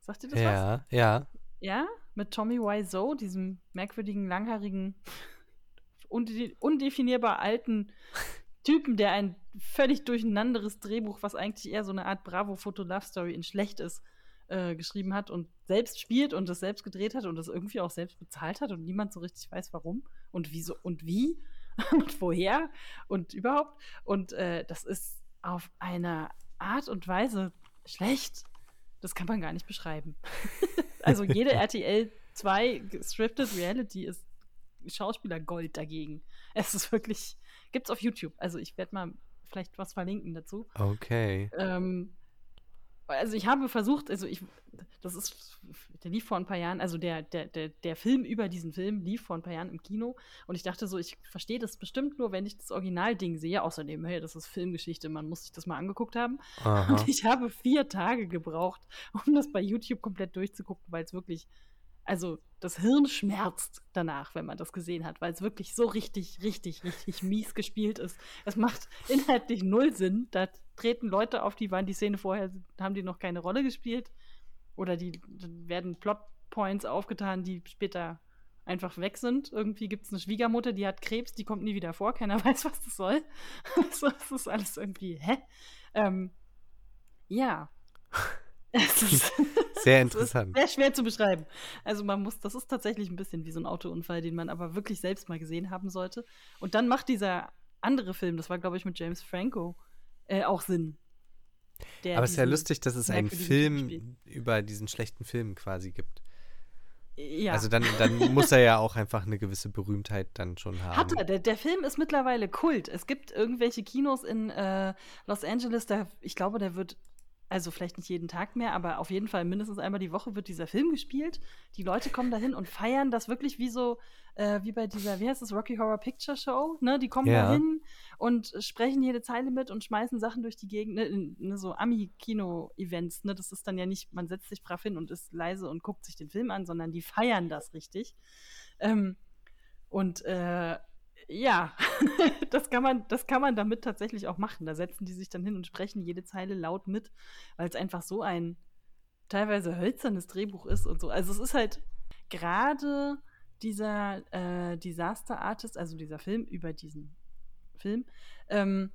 Sagt ihr das was? Ja, ja. Ja, mit Tommy Wiseau, diesem merkwürdigen, langhaarigen, unde undefinierbar alten Typen, der ein völlig durcheinanderes Drehbuch, was eigentlich eher so eine Art Bravo-Foto-Love-Story in schlecht ist, äh, geschrieben hat und selbst spielt und das selbst gedreht hat und das irgendwie auch selbst bezahlt hat und niemand so richtig weiß, warum und wieso und wie und woher und überhaupt. Und äh, das ist auf eine Art und Weise schlecht. Das kann man gar nicht beschreiben. also jede RTL 2 Scripted Reality ist Schauspieler Gold dagegen. Es ist wirklich, gibt's auf YouTube. Also ich werde mal vielleicht was verlinken dazu. Okay. Ähm, also ich habe versucht, also ich, das ist, der lief vor ein paar Jahren, also der, der, der, der Film über diesen Film lief vor ein paar Jahren im Kino und ich dachte so, ich verstehe das bestimmt nur, wenn ich das Originalding sehe. Außerdem, hey, das ist Filmgeschichte, man muss sich das mal angeguckt haben. Aha. Und ich habe vier Tage gebraucht, um das bei YouTube komplett durchzugucken, weil es wirklich, also das Hirn schmerzt danach, wenn man das gesehen hat, weil es wirklich so richtig, richtig, richtig mies gespielt ist. Es macht inhaltlich null Sinn. Da treten Leute auf, die waren die Szene vorher, haben die noch keine Rolle gespielt. Oder die werden Plotpoints aufgetan, die später einfach weg sind. Irgendwie gibt es eine Schwiegermutter, die hat Krebs, die kommt nie wieder vor, keiner weiß, was das soll. Also, das ist alles irgendwie, hä? Ähm, ja. Es ist, Sehr interessant. sehr schwer zu beschreiben. Also man muss, das ist tatsächlich ein bisschen wie so ein Autounfall, den man aber wirklich selbst mal gesehen haben sollte. Und dann macht dieser andere Film, das war glaube ich mit James Franco, äh, auch Sinn. Aber es ist ja lustig, dass es einen Film über diesen schlechten Film quasi gibt. Ja. Also dann, dann muss er ja auch einfach eine gewisse Berühmtheit dann schon haben. Hat er. Der, der Film ist mittlerweile Kult. Es gibt irgendwelche Kinos in äh, Los Angeles, da, ich glaube, der wird, also vielleicht nicht jeden Tag mehr, aber auf jeden Fall mindestens einmal die Woche wird dieser Film gespielt. Die Leute kommen dahin und feiern das wirklich wie so, äh, wie bei dieser, wie heißt das, Rocky Horror Picture Show, ne? Die kommen Ja. dahin und sprechen jede Zeile mit und schmeißen Sachen durch die Gegend, ne, ne, so Ami-Kino-Events, ne? Das ist dann ja nicht, man setzt sich brav hin und ist leise und guckt sich den Film an, sondern die feiern das richtig. Ähm, und äh, ja, das kann man, das kann man damit tatsächlich auch machen. Da setzen die sich dann hin und sprechen jede Zeile laut mit, weil es einfach so ein teilweise hölzernes Drehbuch ist und so. Also es ist halt gerade dieser äh, Disaster Artist, also dieser Film über diesen Film, ähm,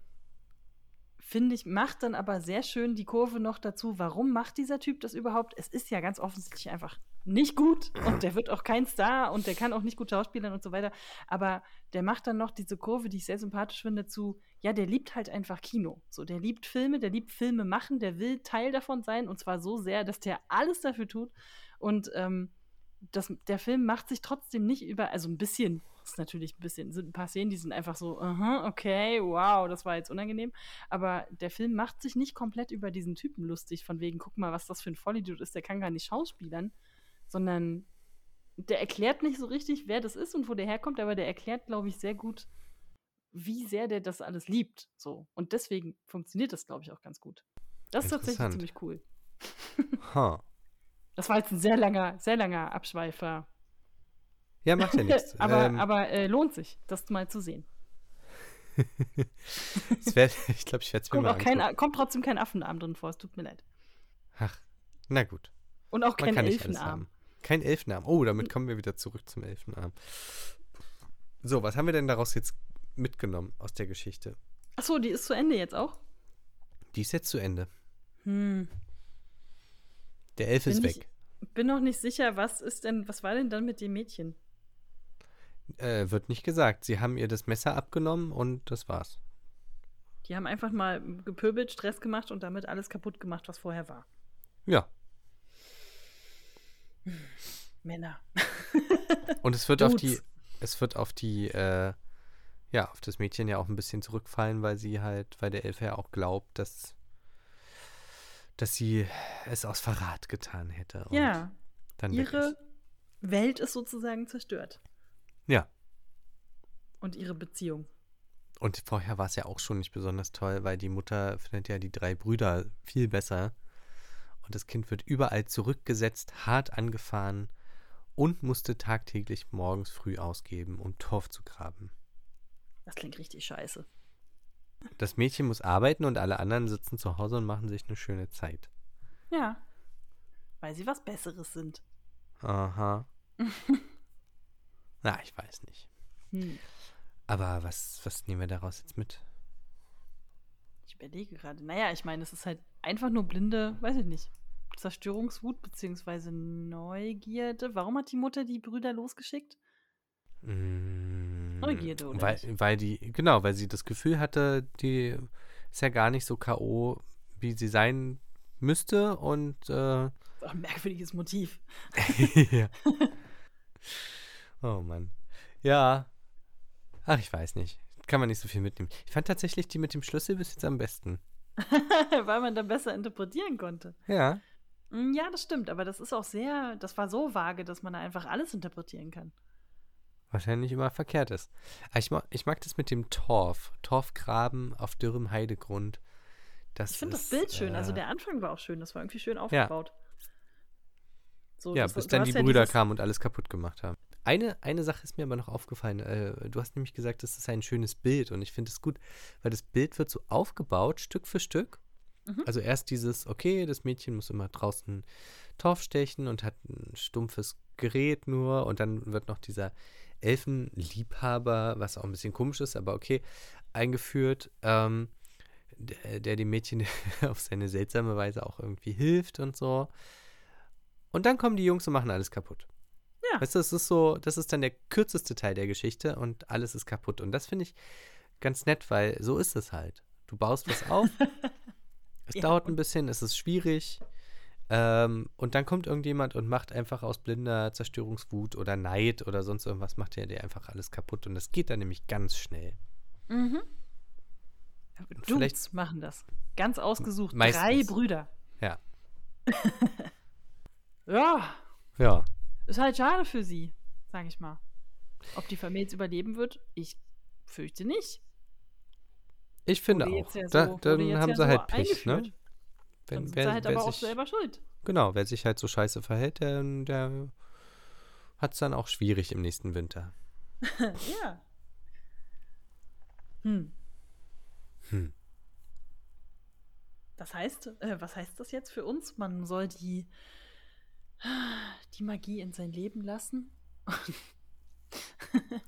finde ich, macht dann aber sehr schön die Kurve noch dazu, warum macht dieser Typ das überhaupt? Es ist ja ganz offensichtlich einfach nicht gut und der wird auch kein Star und der kann auch nicht gut schauspielern und so weiter. Aber der macht dann noch diese Kurve, die ich sehr sympathisch finde, zu, ja, der liebt halt einfach Kino. So, der liebt Filme, der liebt Filme machen, der will Teil davon sein und zwar so sehr, dass der alles dafür tut. Und ähm, das, der Film macht sich trotzdem nicht über, also ein bisschen, ist natürlich ein bisschen, sind ein paar Szenen, die sind einfach so, aha, okay, wow, das war jetzt unangenehm. Aber der Film macht sich nicht komplett über diesen Typen lustig, von wegen, guck mal, was das für ein Vollidiot ist, der kann gar nicht schauspielern, sondern der erklärt nicht so richtig, wer das ist und wo der herkommt, aber der erklärt, glaube ich, sehr gut, wie sehr der das alles liebt. So. Und deswegen funktioniert das, glaube ich, auch ganz gut. Das ist tatsächlich ziemlich cool. Ha. Das war jetzt ein sehr langer, sehr langer Abschweifer. Ja, macht ja nichts. aber ähm, aber äh, lohnt sich, das mal zu sehen. wär, ich glaube, ich werde es mir Kommt, mal kein, kommt trotzdem kein Affenarm drin vor, es tut mir leid. Ach, na gut. Und auch Man kein Elfenarm. Kein Elfenarm. Oh, damit kommen wir wieder zurück zum Elfenarm. So, was haben wir denn daraus jetzt mitgenommen aus der Geschichte? Achso, die ist zu Ende jetzt auch? Die ist jetzt zu Ende. Hm. Der Elf ist Bin ich- weg. Bin noch nicht sicher, was ist denn, was war denn dann mit dem Mädchen? Äh, wird nicht gesagt. Sie haben ihr das Messer abgenommen und das war's. Die haben einfach mal gepöbelt, Stress gemacht und damit alles kaputt gemacht, was vorher war. Ja. Männer. Und es wird auf die, Dudes. es wird auf die, äh, ja, auf das Mädchen ja auch ein bisschen zurückfallen, weil sie halt, weil der Elf ja auch glaubt, dass, dass sie es aus Verrat getan hätte. Ja, ihre ist. Welt ist sozusagen zerstört. Ja. Und ihre Beziehung. Und vorher war es ja auch schon nicht besonders toll, weil die Mutter findet ja die drei Brüder viel besser. Und das Kind wird überall zurückgesetzt, hart angefahren und musste tagtäglich morgens früh ausgeben, um Torf zu graben. Das klingt richtig scheiße. Das Mädchen muss arbeiten und alle anderen sitzen zu Hause und machen sich eine schöne Zeit. Ja. weil sie was Besseres sind. Aha. Na, ich weiß nicht. Hm. Aber was, was nehmen wir daraus jetzt mit? Ich überlege gerade. Naja, ich meine, es ist halt einfach nur blinde, weiß ich nicht, Zerstörungswut beziehungsweise Neugierde. Warum hat die Mutter die Brüder losgeschickt? Mm, Neugierde, oder Weil, nicht? weil die, genau, weil sie das Gefühl hatte, die ist ja gar nicht so K.O., wie sie sein müsste und äh, ein merkwürdiges Motiv. ja. Oh Mann. Ja. Ach, ich weiß nicht. Kann man nicht so viel mitnehmen. Ich fand tatsächlich die mit dem Schlüssel bis jetzt am besten. weil man dann besser interpretieren konnte. Ja. Mm, Ja, das stimmt, aber das ist auch sehr, das war so vage, dass man da einfach alles interpretieren kann. Wahrscheinlich immer verkehrt ist. Aber ich, mag, ich mag das mit dem Torf. Torfgraben auf dürrem Heidegrund. Das Ich finde das Bild schön. Also äh, der Anfang war auch schön, das war irgendwie schön aufgebaut. So, Ja, das- bis dann die ja Brüder dieses- kamen und alles kaputt gemacht haben. Eine, eine Sache ist mir aber noch aufgefallen. Äh, du hast nämlich gesagt, das ist ein schönes Bild und ich finde es gut, weil das Bild wird so aufgebaut, Stück für Stück. Mhm. Also erst dieses, okay, das Mädchen muss immer draußen Torf stechen und hat ein stumpfes Gerät nur und dann wird noch dieser Elfenliebhaber, was auch ein bisschen komisch ist, aber okay, eingeführt, ähm, der, der dem Mädchen auf seine seltsame Weise auch irgendwie hilft und so. Und dann kommen die Jungs und machen alles kaputt. Ja. Weißt du, das ist so, das ist dann der kürzeste Teil der Geschichte und alles ist kaputt. Und das finde ich ganz nett, weil so ist es halt. Du baust was auf, es Ja, dauert ein und- bisschen, es ist schwierig. Ähm, und dann kommt irgendjemand und macht einfach aus blinder Zerstörungswut oder Neid oder sonst irgendwas, macht er dir einfach alles kaputt. Und das geht dann nämlich ganz schnell. Mhm. vielleicht- Dudes machen das. Ganz ausgesucht. Meistens. Drei Brüder. Ja. Ja, Ja. Ist halt schade für sie, sag ich mal. Ob die Familie jetzt überleben wird, ich fürchte nicht. Ich finde Wurde auch. ja da, so- dann wurde jetzt haben ja sie halt Pech, ne? Wenn, Dann sind wer, sie halt aber auch sich, selber schuld. Genau, wer sich halt so scheiße verhält, der, der hat es dann auch schwierig im nächsten Winter. ja. Hm. Hm. Das heißt, äh, was heißt das jetzt für uns? Man soll die, die Magie in sein Leben lassen,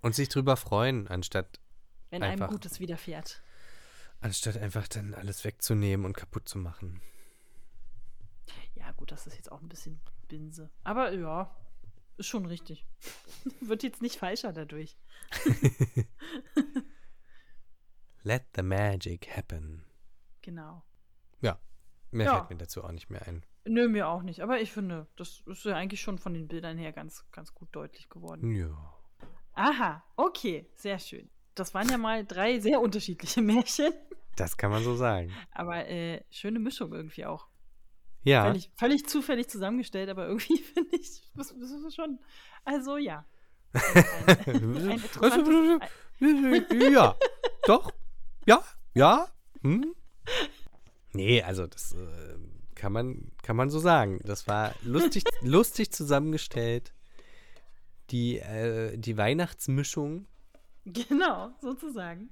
Und sich drüber freuen, anstatt, wenn Einfach. einem Gutes widerfährt. anstatt einfach dann alles wegzunehmen und kaputt zu machen. Ja, gut, das ist jetzt auch ein bisschen Binse. Aber ja, ist schon richtig. Wird jetzt nicht falscher dadurch. Let the magic happen. Genau. Mehr Ja. fällt mir dazu auch nicht mehr ein. Nö, mir auch nicht. Aber ich finde, das ist ja eigentlich schon von den Bildern her ganz, ganz gut deutlich geworden. Ja. Aha, okay, sehr schön. Das waren ja mal drei sehr unterschiedliche Märchen, Das kann man so sagen. aber äh, schöne Mischung irgendwie auch. Ja. Völlig, völlig zufällig zusammengestellt, aber irgendwie finde ich, das, ist schon, also ja. Ein, ein, ein, ja. Doch. Ja. Ja. Hm? Nee, also das äh, kann, man, kann man so sagen. Das war lustig, lustig zusammengestellt. Die, äh, die Weihnachtsmischung, genau, sozusagen.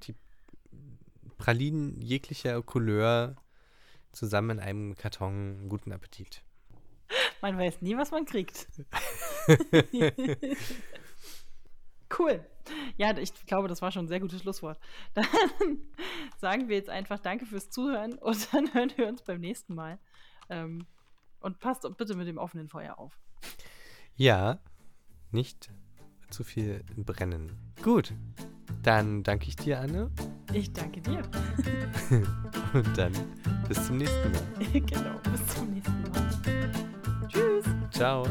Pralinen jeglicher Couleur zusammen in einem Karton. Guten Appetit. Man weiß nie, was man kriegt. cool. Ja, ich glaube, das war schon ein sehr gutes Schlusswort. Dann sagen wir jetzt einfach Danke fürs Zuhören und dann hören wir uns beim nächsten Mal. Ähm, und passt bitte mit dem offenen Feuer auf. Ja, nicht zu viel brennen. Gut, dann danke ich dir, Anne. Ich danke dir. Und dann bis zum nächsten Mal. genau, bis zum nächsten Mal. Tschüss. Ciao.